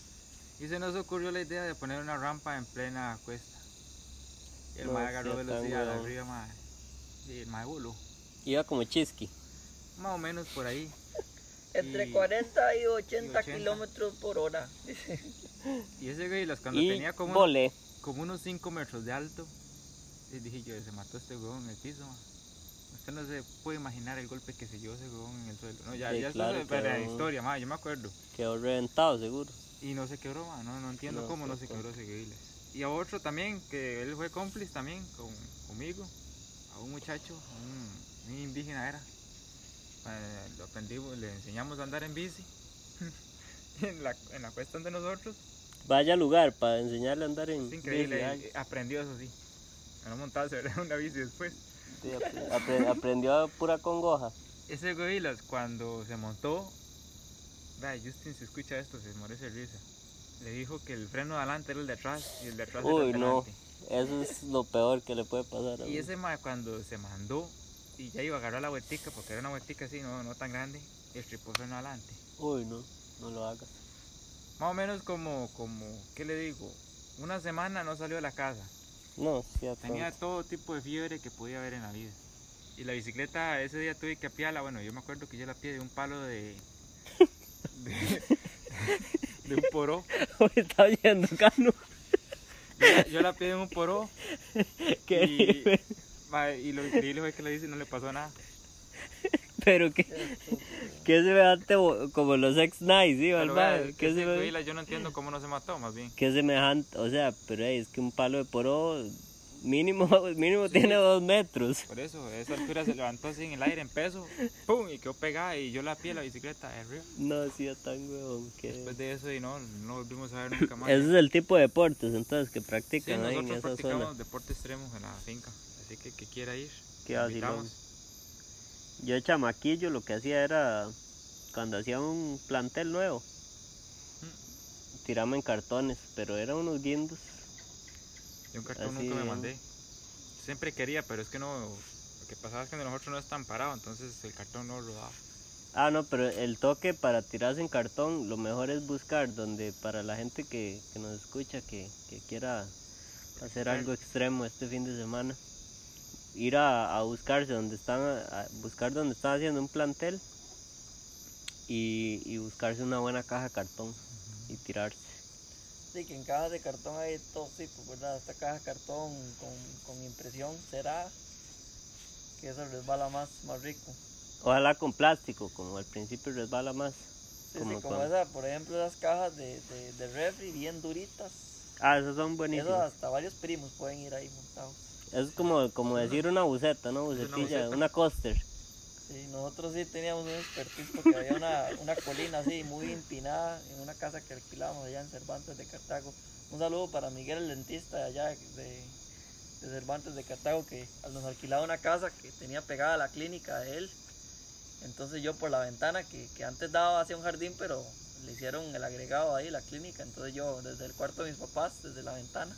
Y se nos ocurrió la idea de poner una rampa en plena cuesta. Y el No, mae agarró velocidad huevón. arriba, mae. Y el mae voló. iba como chisqui Más o menos por ahí. Entre Y- 40 y 80, 80. kilómetros por hora. Y ese güey, las cuando y tenía como, volé como unos 5 metros de alto, y dije yo, se mató este huevón en el piso. Usted no se puede imaginar el golpe que se llevó ese huevón en el suelo. No, ya, Sí, ya claro, es para la quedó- historia, yo me acuerdo. quedó reventado seguro Y no se quebró, ma, no, no entiendo No cómo no sé se quebró ese Guiles. Y a otro también, que él fue cómplice también con, conmigo, a un muchacho, un, un indígena era. Eh, lo aprendimos, le enseñamos a andar en bici. en, la, en la cuesta de nosotros. vaya lugar para enseñarle a andar en Es increíble, bici, eh, aprendió eso sí. A no montarse una bici después. Sí, apre- apre- aprendió a pura congoja Ese Guilas cuando se montó, Justin si escucha esto se muere de risa. Le dijo que el freno de adelante era el de atrás y el de atrás era uy el de no adelante. eso es lo peor que le puede pasar a Y uno. ese mae cuando se mandó y ya iba a agarrar la vueltica, porque era una vueltica así, no, no tan grande, el tripó freno adelante. uy no no lo hagas Más o menos como, como, ¿qué le digo? Una semana no salió de la casa. no sí Tenía todo tipo de fiebre que podía haber en la vida. Y la bicicleta ese día tuve que apiarla, bueno, yo me acuerdo que yo la pié de un palo de... de, de un poró. Uy, está oyendo Cano Yo, la- yo la pié de un poró Qué y. mae, y lo increíble fue que le dice no le pasó nada. Pero que, que semejante bo- como los ex nice, ¿sí? Pero vea? ¿Qué ese seme- Huila yo no entiendo cómo no se mató, más bien. qué semejante, o sea, pero ey, es que un palo de poro mínimo, mínimo tiene dos metros. Por eso, esa altura se levantó así en el aire en peso, ¡pum! y quedó pegada y yo la pie la bicicleta de arriba. No, sí, es tan huevón que... Después de eso y no, no volvimos a ver nunca más. Ese es el tipo de deportes entonces que Sí, practican ahí en nosotros esa practicamos zona. deporte extremo en la finca, así que que quiera ir, Qué vacilón. Yo de chamaquillo lo que hacía era, cuando hacía un plantel nuevo, tiramos en cartones, pero eran unos guindos. Yo un cartón Así nunca me mandé. Siempre quería, pero es que no. Lo que pasaba es que nosotros no están parados, entonces el cartón no lo daba. Ah, no, pero el toque para tirarse en cartón, lo mejor es buscar donde para la gente que, que nos escucha, que, que quiera hacer algo extremo este fin de semana, ir a, a buscarse donde están, a buscar donde están haciendo un plantel y, y buscarse una buena caja de cartón y tirarse. Sí, que en cajas de cartón hay todo tipo, ¿verdad? Esta caja de cartón con, con impresión será que eso resbala más, más rico. Ojalá con plástico, como al principio resbala más. Sí, Como sí, como esa, por ejemplo, esas cajas de, de, de refri bien duritas. Ah, esos son Eso buenísimos. hasta varios primos pueden ir ahí montados. Es como, como decir una buceta, ¿no? una Bucetilla, buceta. una coaster. Sí, nosotros sí teníamos un expertise porque había una, una colina así muy empinada en una casa que alquilábamos allá en Cervantes de Cartago. Un saludo para Miguel el dentista de allá de, de Cervantes de Cartago que nos alquilaba una casa que tenía pegada a la clínica de él. Entonces yo por la ventana que, que antes daba hacia un jardín pero le hicieron el agregado ahí, la clínica. Entonces yo desde el cuarto de mis papás, desde la ventana,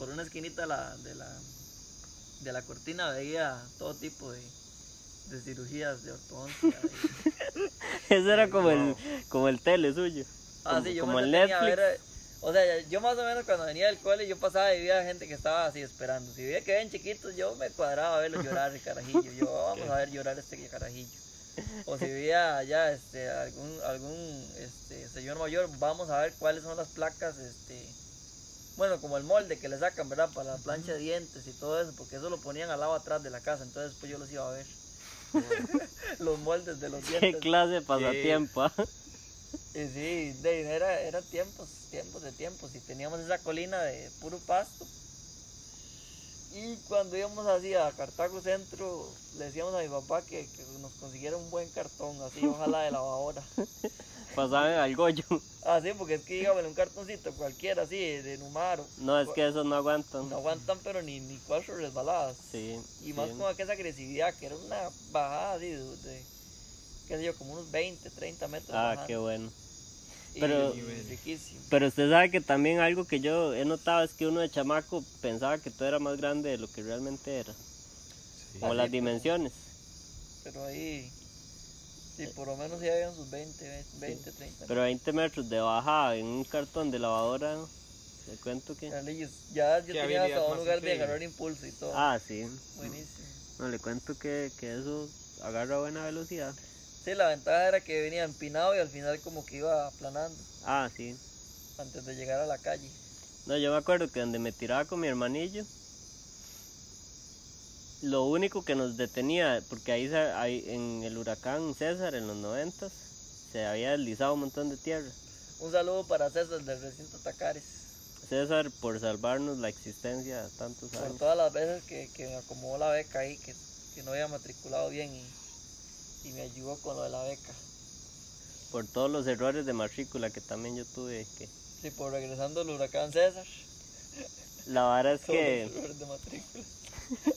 por una esquinita de la, de la, de la cortina veía todo tipo de, de cirugías de ortodoncia. y- Ese era como el, como el tele suyo. Ah, Como- sí, yo como el Netflix. ver, o sea, yo más o menos cuando venía del cole, yo pasaba y veía gente que estaba así esperando. Si veía que ven chiquitos, yo me cuadraba a verlos llorar el carajillo. Yo, vamos a ver llorar este carajillo. O si veía allá este, algún, algún este, señor mayor, vamos a ver cuáles son las placas, este, bueno, como el molde que le sacan, ¿verdad? Para la plancha de dientes y todo eso, porque eso lo ponían al lado atrás de la casa, entonces después yo los iba a ver. los moldes de los Qué dientes. clase de pasatiempo. ah? Y sí, de, era, eran tiempos, tiempos de tiempos. Y teníamos esa colina de puro pasto. Y cuando íbamos así a Cartago Centro, le decíamos a mi papá que, que nos consiguiera un buen cartón, así, ojalá de lavadora. Pasaban al goyo. Ah, sí, porque es que dígame un cartoncito cualquiera, así, de Numaro. No, es que esos no aguantan. No aguantan, pero ni, ni cuatro resbaladas. Sí. Y más sí. con aquella agresividad, que era una bajada así, de, de, qué sé yo, como unos 20, 30 metros. Ah, bajando. qué bueno. Pero- riquísimo. Pero usted sabe que también algo que yo he notado es que uno de chamaco pensaba que todo era más grande de lo que realmente era. Como Ah, las sí, dimensiones. Pero ahí, sí, por lo menos ya habían sus 20, 20, 30. Pero 20 metros de bajada en un cartón de lavadora, le cuento que... Ya yo tenía hasta un lugar de agarrar impulso y todo. Ah, sí. Buenísimo. No, le cuento que, que eso agarra buena velocidad. Sí, la ventaja era que venía empinado y al final como que iba aplanando Ah, sí. antes de llegar a la calle. No, yo me acuerdo que donde me tiraba con mi hermanillo, lo único que nos detenía, porque ahí, ahí en el huracán César en los noventas, se había deslizado un montón de tierra. Un saludo para César del recinto Tacares. César por salvarnos la existencia tantos Por años. todas las veces que, que me acomodó la beca ahí, que, que no había matriculado bien y, y me ayudó con lo de la beca. Por todos los errores de matrícula que también yo tuve. que Sí, por regresando al huracán César. La vara es que... los errores de matrícula.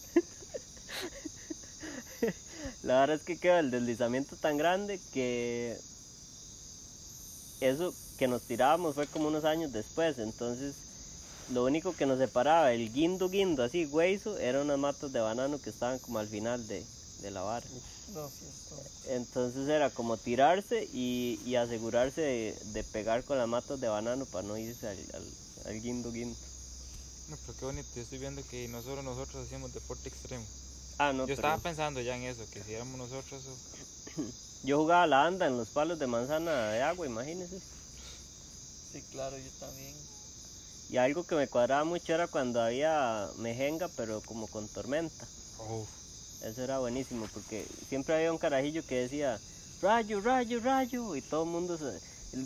La verdad es que quedó el deslizamiento tan grande que eso que nos tirábamos fue como unos años después. Entonces, lo único que nos separaba, el guindo guindo, así hueso, eran unas matas de banano que estaban como al final de, de la vara. No, Entonces era como tirarse y, y asegurarse de, de pegar con las matas de banano para no irse al, al, al guindo guindo. No, pero qué bonito. Yo estoy viendo que no solo nosotros hacíamos deporte extremo. Ah, no, Yo pero estaba pensando ya en eso, que si éramos nosotros yo jugaba la anda en los palos de manzana de agua, imagínense. Sí, claro, yo también. Y algo que me cuadraba mucho era cuando había mejenga, pero como con tormenta. Uf, Eso era buenísimo, porque siempre había un carajillo que decía, rayo, rayo, rayo, y todo el mundo se...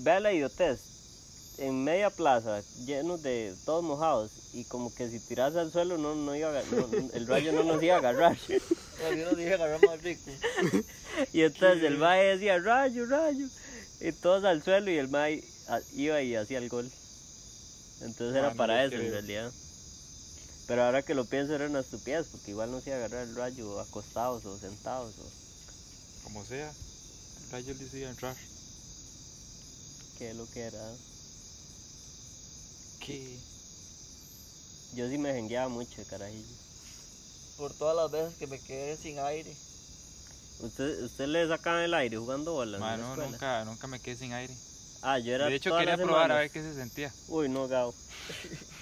Vea la idiotez, en media plaza, llenos de todos mojados, y como que si tiras al suelo no, no iba a, no- el rayo no nos iba a agarrar. Algunos dije agarrar más rico. Y entonces el mae decía, rayo, rayo, y todos al suelo, y el mae iba y hacía el gol. Entonces era Ah, para eso en creo. realidad. Pero ahora que lo pienso era una estupidez, porque igual no se iba a agarrar el rayo acostados o sentados. O... como sea. Rayos le decía entrar. que lo que era. ¿Qué? Yo sí me jengueaba mucho carajillo. Por todas las veces que me quedé sin aire. ¿Usted, usted le sacaban el aire jugando bolas? no, nunca, nunca me quedé sin aire. Ah, yo era De hecho, quería probar a ver qué se sentía. Uy, no, Gao.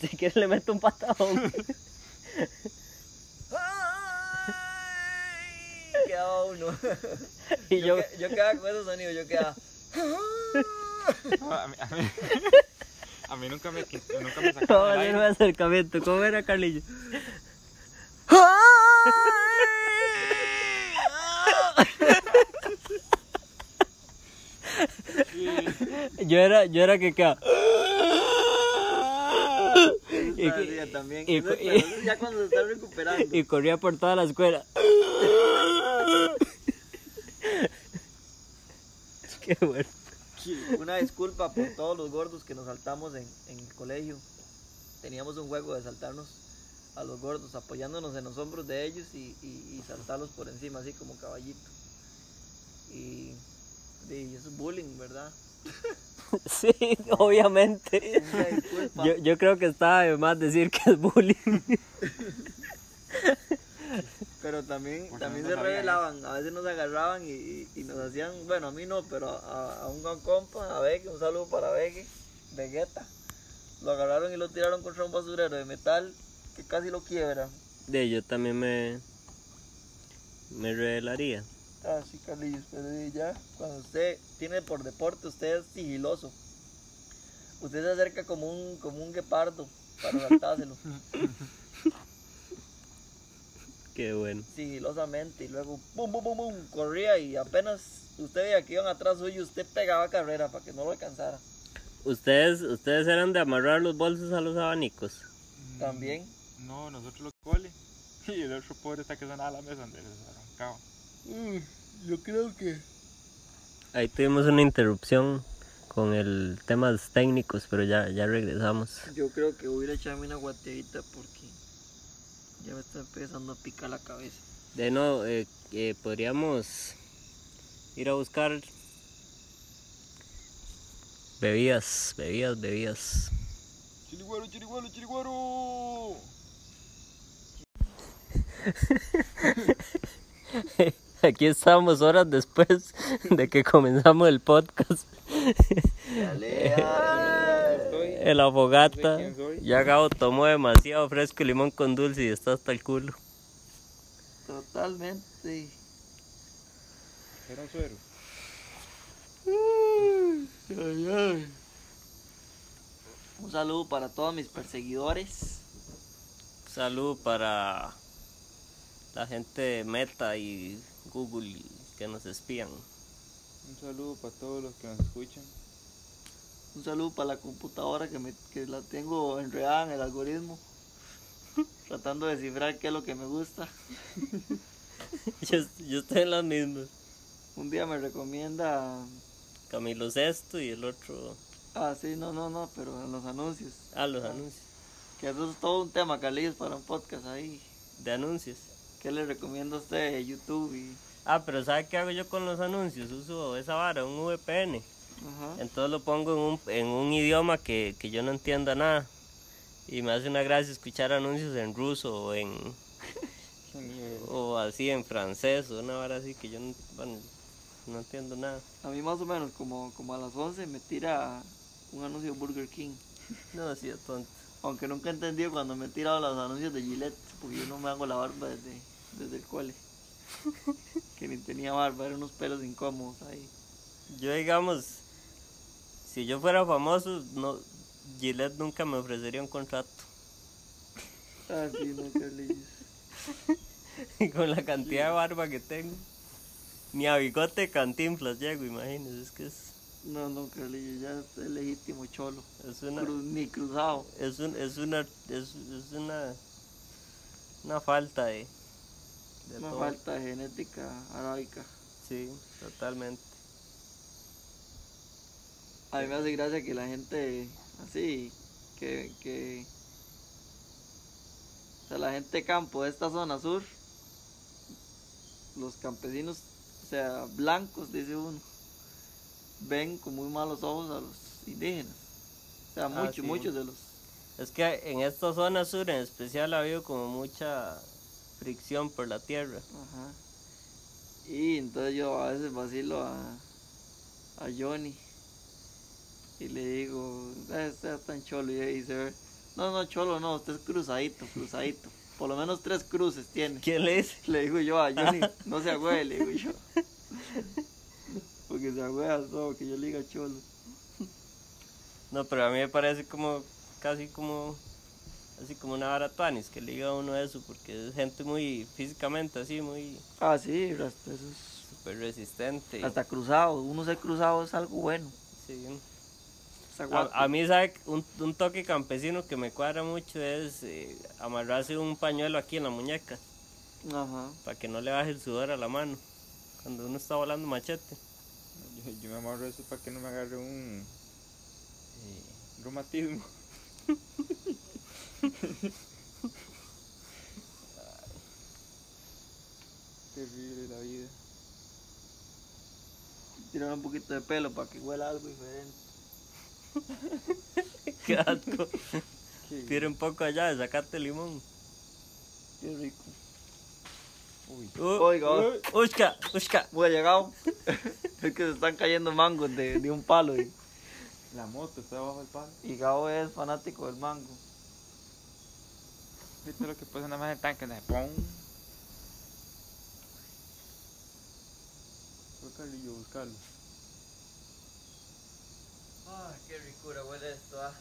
si quiere le meto un patadón. ¡Ay! Quedaba uno. y yo, que- yo quedaba con esos sonidos, yo quedaba. No, a, mí, a, mí, a mí nunca me, quit- nunca me sacaron el hacer un aire. acercamiento. ¿Cómo era, Carlillo? Yo era, yo era que quedaba. Y- también. y- Eso es- pero eso es ya cuando se está recuperando. y corría por toda la escuela. Qué bueno. Una disculpa por todos los gordos que nos saltamos en, en el colegio. Teníamos un juego de saltarnos a los gordos, apoyándonos en los hombros de ellos y, y- y saltarlos por encima, así como caballito. Y, y eso es bullying, ¿verdad? Sí, obviamente. Yo, yo creo que está de más decir que es bullying. Pero también, Porque también no se revelaban, a veces nos agarraban y, y- y nos hacían, bueno, a mí no, pero a, a un gran compa, a Vegue, un saludo para Vegue, Vegeta. Lo agarraron y lo tiraron contra un basurero de metal que casi lo quiebra. De yo también me. Me revelaría. Ah, sí, Carlillos, pero ya, cuando usted tiene por deporte, usted es sigiloso. Usted se acerca como un, como un guepardo para saltárselo, Qué bueno. sigilosamente, y luego, pum, pum, pum, pum, corría y apenas usted veía que iban atrás suyo, usted pegaba carrera para que no lo alcanzara. ¿Ustedes, ustedes eran de amarrar los bolsos a los abanicos. Mm, También. No, nosotros lo cole. Y el otro pobre está que sonaba a la mesa donde se arrancaba. Yo creo que... Ahí tuvimos una interrupción con el temas técnicos, pero ya, ya regresamos. Yo creo que voy a echarme una guateadita porque ya me está empezando a picar la cabeza. De no, eh, eh, podríamos ir a buscar bebidas, bebidas, bebidas. Chiriguaro, chiriguaro, chiriguaro. Aquí estamos horas después de que comenzamos el podcast. Dale, dale. Estoy. En la fogata. Ya Gabo tomó demasiado fresco y limón con dulce y está hasta el culo. Totalmente. Era un suero. Un saludo para todos mis perseguidores. Salud para la gente de Meta y Google que nos espían. Un saludo para todos los que nos escuchan. Un saludo para la computadora que, me, que la tengo enredada en el algoritmo. Tratando de descifrar qué es lo que me gusta. Yo, yo estoy en las mismas. Un día me recomienda. Camilo Sesto y el otro. Ah, sí, no, no, no, pero en los anuncios. Ah, los anuncios. Que eso es todo un tema, Carlillos, para un podcast ahí. De anuncios. ¿Qué le recomienda a usted YouTube? Y... Ah, pero ¿sabe qué hago yo con los anuncios? Uso esa vara, un VPN. Ajá. Entonces lo pongo en un, en un idioma que, que yo no entienda nada. Y me hace una gracia escuchar anuncios en ruso o en o así en francés o una vara así que yo no, bueno, no entiendo nada. A mí más o menos como, como a las 11 me tira un anuncio de Burger King. No, así de tonto. Aunque nunca he entendido cuando me he tirado los anuncios de Gillette, porque yo no me hago la barba desde, desde el cole. que ni tenía barba, eran unos pelos incómodos ahí. Yo digamos, si yo fuera famoso, no, Gillette nunca me ofrecería un contrato. Ah, sí, no, Carlillos. Con la cantidad de barba que tengo. Ni a bigote de cantinflas llego, imagínese, es que es, No, no, Carlillos, ya es legítimo cholo. es una... Cruz- ni cruzado. es, un, es una es, es una una falta de, de Una todo. falta de genética arábica. sí totalmente A mí me hace gracia que la gente así, que, que o sea, la gente de campo de esta zona sur, los campesinos, o sea, blancos, dice uno, ven con muy malos ojos a los indígenas. O sea, Ah, muchos, sí. muchos de los... Es que en esta zona sur en especial ha habido como mucha fricción por la tierra. Ajá. Y entonces yo a veces vacilo a, a Johnny y le digo, "Eh, usted es tan cholo y dice, no, no, cholo, no, usted es cruzadito, cruzadito. Por lo menos tres cruces tiene. ¿Quién le dice? Le digo yo a Johnny, no se agüe, le digo yo. Porque se agüea todo, que yo le diga cholo. No, pero a mí me parece como casi como así como una vara tuanis que le diga a uno eso porque es gente muy físicamente así muy Ah, sí, eso es- súper resistente. hasta cruzado. Uno ser cruzado es algo bueno. sí. Está guapo. A, a mí, ¿sabe? Un, un toque campesino que me cuadra mucho es eh, amarrarse un pañuelo aquí en la muñeca Ajá. para que no le baje el sudor a la mano cuando uno está volando machete. Yo, yo me amarro eso para que no me agarre un eh, reumatismo. Terrible la vida. Tirar un poquito de pelo para que huela algo diferente. Qué asco. Tira un poco allá de sacarte limón. Qué rico. Uy. Uh, Oiga, oiga. Ushka, ushka. Muy llegado. es que se están cayendo mangos de, de un palo. Y, La moto está bajo el palo. y Gabo es fanático del mango. ¿Viste lo que pasa nada más en el tanque? Nada, ¡pum! Buscarlo y yo buscarlo. Ay, qué ricura huele esto, ah.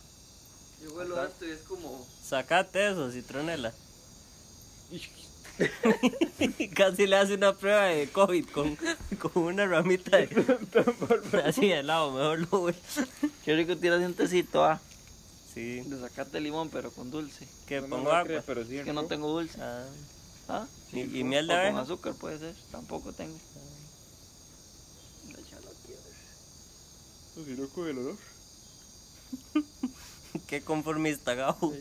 Yo huelo esto y es como. Sacate eso, citronela. Casi le hace una prueba de COVID con, con una ramita de, así de lado, mejor lo voy. Qué rico tiras un tecito, ah. Sí, De sacarte limón, pero con dulce. que No pongo agua. cree, pero sí Es que no tengo dulce. Ah, ¿Ah? y, miel de O con abeja. azúcar puede ser. Tampoco tengo. Échalo aquí, a ver. No, si loco el olor. Qué conformista, Gabo.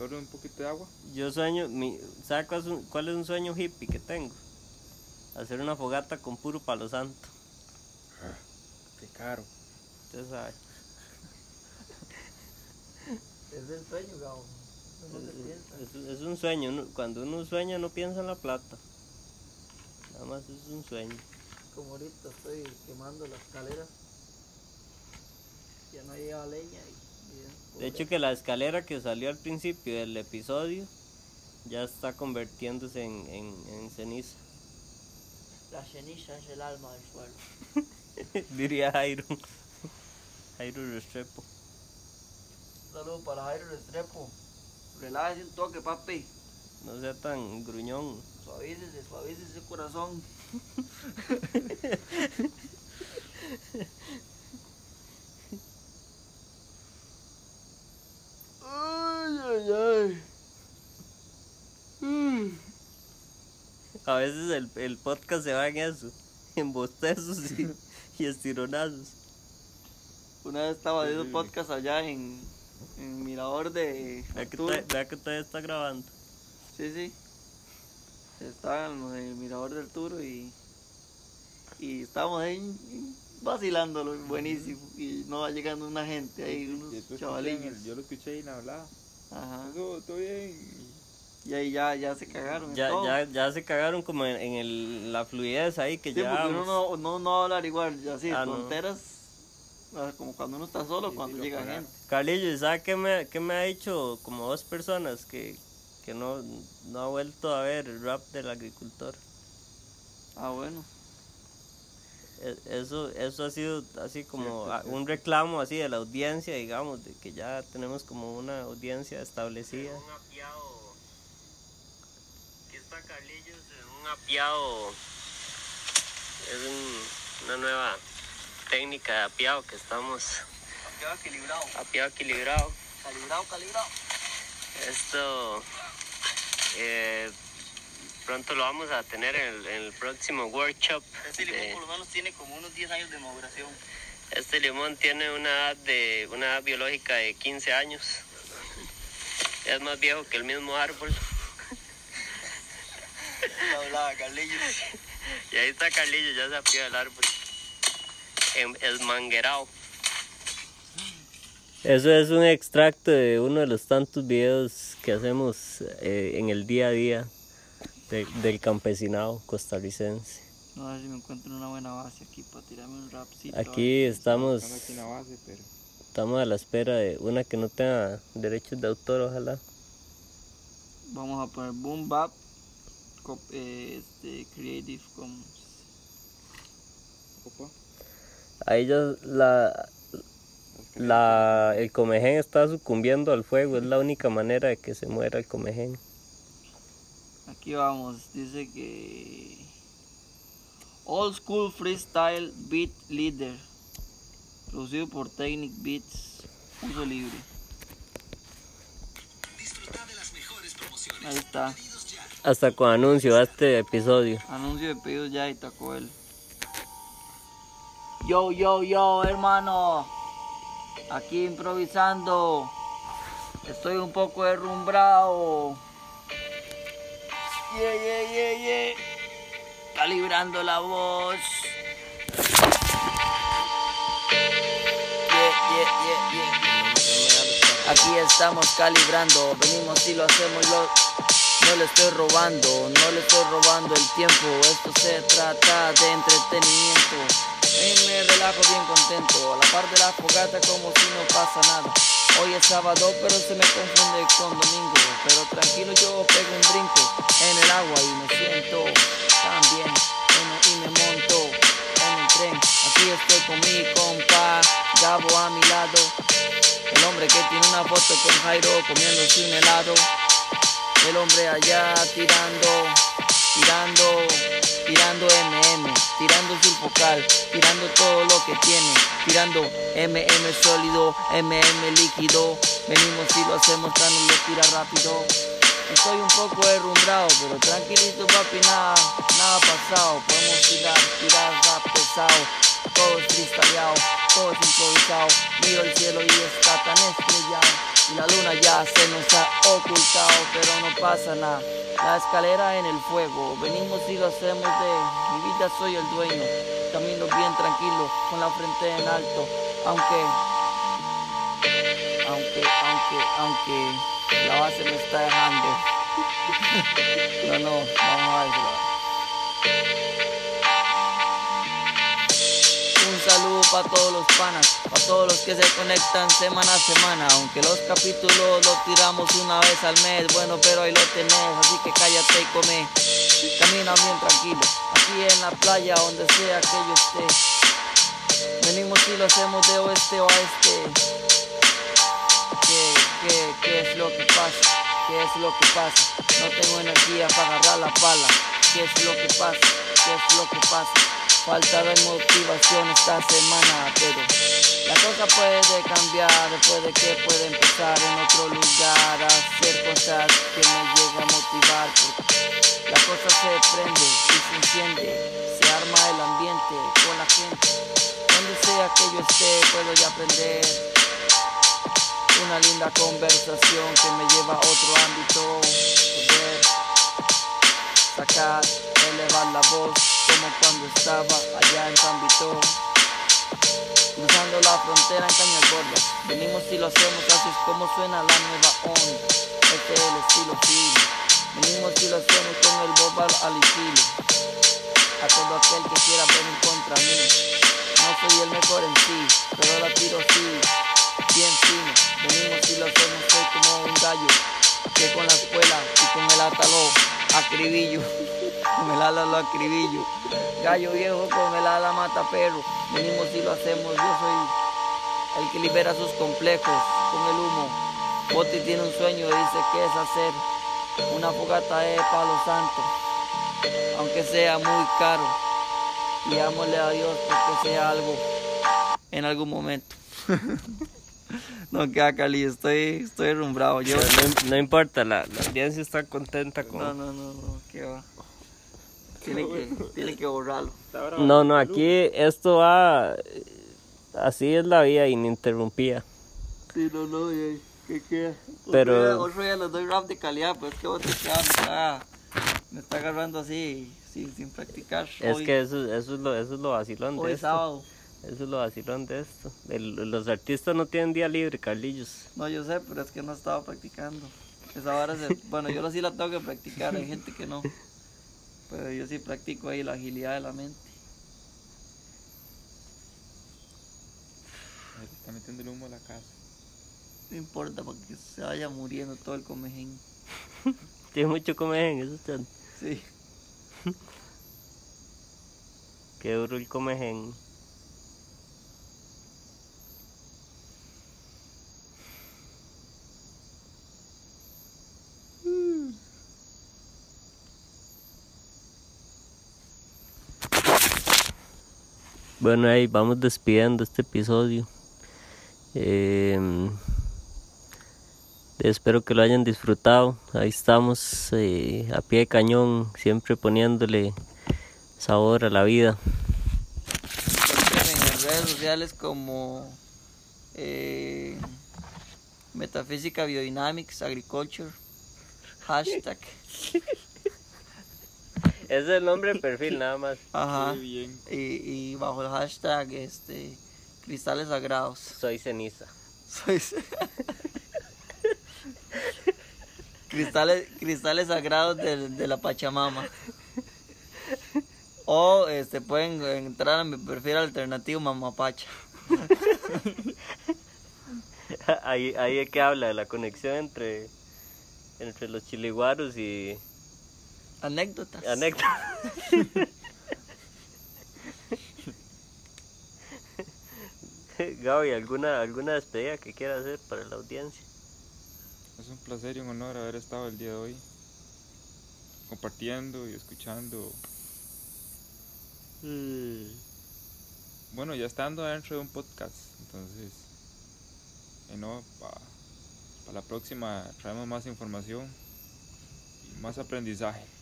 Ahora un poquito de agua. Yo sueño, mi, ¿sabe cuál es, un, cuál es un sueño hippie que tengo? Hacer una fogata con puro palo santo. Qué caro. Usted sabe. Es del sueño, Gabo. No. Es, es un sueño, cuando uno sueña no piensa en la plata. Nada más es un sueño. Como ahorita estoy quemando la escalera. Ya no lleva leña y. De hecho que la escalera que salió al principio del episodio ya está convirtiéndose en, en, en ceniza. La ceniza es el alma del suelo. Diría Jairo. Jairo Restrepo. Saludos para Jairo Restrepo. Relájese un toque, papi. No sea tan gruñón. Suavícese, suavícese ese corazón. ay, ay, ay. Mm. A veces el, el podcast se va en eso. En bostezos y, y estironazos. Una vez estaba haciendo Terrible. podcast allá en, en Mirador de Vea que, todavía- vea que todavía está grabando. Sí, sí. Estaba en el mirador del Turo y, y estábamos ahí vacilándolo, buenísimo. Y no va llegando una gente ahí, unos chavalillos. Yo lo escuché y me hablaba. Ajá. Todo, todo bien. Y ahí ya, ya se cagaron. Ya, ya, ya se cagaron como en, en el, la fluidez ahí que Sí, porque uno no, no, no va a hablar igual, ya así, Ah, no. tonteras. ah, Como cuando uno está solo, Sí, cuando sí, llega gente. Carlillo, ¿y sabe qué me, qué me ha dicho como dos personas que, que no, no ha vuelto a ver el rap del agricultor? Ah, bueno. E- Eso, eso ha sido así como Cierto, a- cierto. un reclamo así de la audiencia, digamos, de que ya tenemos como una audiencia establecida. Un apiado. Aquí está Carlillos, un apiado. Es un- una nueva técnica de apiado que estamos Queda equilibrado. apiado equilibrado. Calibrado, calibrado. Esto eh, pronto lo vamos a tener en el, en el próximo workshop. Este limón de- por lo menos tiene como unos 10 años de maduración. Este limón tiene una edad, de, una edad biológica de 15 años. Es más viejo que el mismo árbol. Hablaba. Y ahí está Carlillo, ya se apió el árbol. En- El manguerao. Eso es un extracto de uno de los tantos videos que hacemos eh, en el día a día de- del campesinado costarricense. No sé si me encuentro una buena base aquí para tirarme un rapcito. Aquí estamos, Estamos base, pero a la espera de una que no tenga derechos de autor, ojalá. Vamos a poner Boom Bap eh, este, Creative Commons. Ahí ya la, la, el comején está sucumbiendo al fuego, es la única manera de que se muera el comején. Aquí vamos, dice que Old School Freestyle Beat Leader, producido por Technic Beats, uso libre. Ahí está, Hasta con anuncio a este episodio. anuncio de pedidos ya y tacó él. Yo, yo, yo, hermano, aquí improvisando, estoy un poco derrumbrado. Yeah, yeah, yeah, yeah. Calibrando la voz. Yeah, yeah. Aquí estamos calibrando, venimos y lo hacemos, lo, no le estoy robando, no le estoy robando el tiempo, esto se trata de entretenimiento. Me relajo bien contento, a la par de la fogata como si no pasa nada. Hoy es sábado pero se me confunde con domingo, pero tranquilo yo pego un brinco en el agua y me siento también bueno, y me monto en el tren. Aquí estoy con mi compa Gabo a mi lado, el hombre que tiene una foto con Jairo comiéndose un helado. El hombre allá tirando, tirando, tirando MM, tirando su focal, tirando todo lo que tiene, tirando MM sólido, MM líquido. Venimos y lo hacemos, tan lo tira rápido. Estoy un poco derrumbrado, pero tranquilito papi, nada, nada pasado. Podemos tirar, tirar rap pesado, todo es todo es improvisado. Miro el cielo y está tan estrellado. La luna ya se nos ha ocultado, pero no pasa nada. La escalera en el fuego, venimos y lo hacemos de mi vida soy el dueño. Camino bien tranquilo, con la frente en alto, aunque, aunque, aunque, aunque la base me está dejando. No, no, vamos a ver. Saludo para todos los panas, para todos los que se conectan semana a semana. Aunque los capítulos los tiramos una vez al mes, bueno, pero ahí lo tenés, así que cállate y come. Camina bien tranquilo, aquí en la playa, donde sea que yo esté. Venimos y lo hacemos de oeste a oeste. ¿Qué, qué, qué es lo que pasa? ¿Qué es lo que pasa? No tengo energía para agarrar la pala. ¿Qué es lo que pasa? ¿Qué es lo que pasa? Falta de motivación esta semana, pero la cosa puede cambiar, puede que pueda empezar en otro lugar a hacer cosas que me lleguen a motivar. Porque la cosa se prende y se enciende, se arma el ambiente con la gente. Donde sea que yo esté, puedo ya aprender una linda conversación que me lleva a otro ámbito. Poder sacar, elevar la voz como cuando estaba allá en San Vito. Cruzando la frontera en Cañas Gordas. Venimos y lo hacemos así es como suena la nueva onda. Este es el estilo fino. Venimos y lo hacemos con el bob al, al estilo. A todo aquel que quiera venir contra mí. No soy el mejor en sí, pero la tiro sí, bien fino. Venimos y lo hacemos, soy como un gallo que con la escuela y con el atalo acribillo. Con el ala lo acribillo. Gallo viejo con el ala mata perro. Venimos y lo hacemos, yo soy el que libera sus complejos con el humo. Boti tiene un sueño, dice que es hacer una fogata de palo santo, aunque sea muy caro. Y ámosle a Dios porque sea algo en algún momento. no queda Cali, estoy, estoy rumbrado. Yo, No, no importa, la, la audiencia está contenta con... no, no, no, no, qué va. Tiene que, tiene que borrarlo. No, no, aquí esto va... Así es la vida ininterrumpida. Sí, no, no, y- ¿qué queda? Pero- Otro día, otro día les doy rap de calidad, pues es que vos te quedas, me está, me está agarrando así, sin, sin practicar. Es hoy, que eso, eso, es lo, eso es lo vacilón de hoy es esto. sábado. Eso es lo vacilón de esto. El- los artistas no tienen día libre, Carlillos. No, yo sé, pero es que no estaba practicando. Esa vara se... Bueno, yo sí la tengo que practicar, hay gente que no. Pero yo sí practico ahí la agilidad de la mente. Está metiendo el humo a la casa. No importa, porque se vaya muriendo todo el comején. Tiene mucho comején, eso está. Sí. Qué duro el comején. Bueno, ahí vamos despidiendo este episodio. Em, espero que lo hayan disfrutado. Ahí estamos eh, a pie de cañón, siempre poniéndole sabor a la vida. En redes sociales como eh, Metafísica Biodynamics Agriculture. Hashtag. Es el nombre de perfil nada más. Ajá. Qué bien. Y, y bajo el hashtag este cristales sagrados. Soy ceniza. Soy- cristales, cristales sagrados de, de la Pachamama. O este pueden entrar a mi perfil alternativo Mamapacha. Ahí, ahí es que habla de la conexión entre, entre los chiliguaros y Anécdotas. anécdotas. Gaby, ¿alguna, ¿alguna despedida que quiera hacer para la audiencia? Es un placer y un honor haber estado el día de hoy compartiendo y escuchando. Bueno, ya estando dentro de un podcast, entonces, y no, para la próxima traemos más información y más aprendizaje.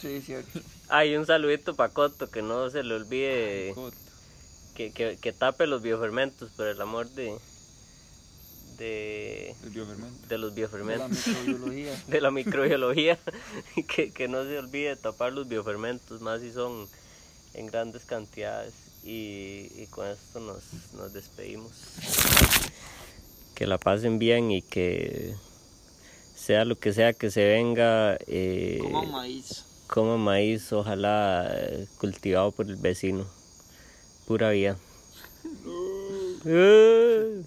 Sí, cierto. Hay un saludito para Coto, que no se le olvide Coto. que, que, que tape los biofermentos, por el amor de, de, biofermento. de los De la biofermentos. microbiología. de la microbiología, que, que no se olvide tapar los biofermentos, más si son en grandes cantidades. Y, y con esto nos, nos despedimos. Que la pasen bien y que sea lo que sea que se venga, eh, Como maíz. Coma maíz, ojalá eh, cultivado por el vecino. Pura vida. Eh.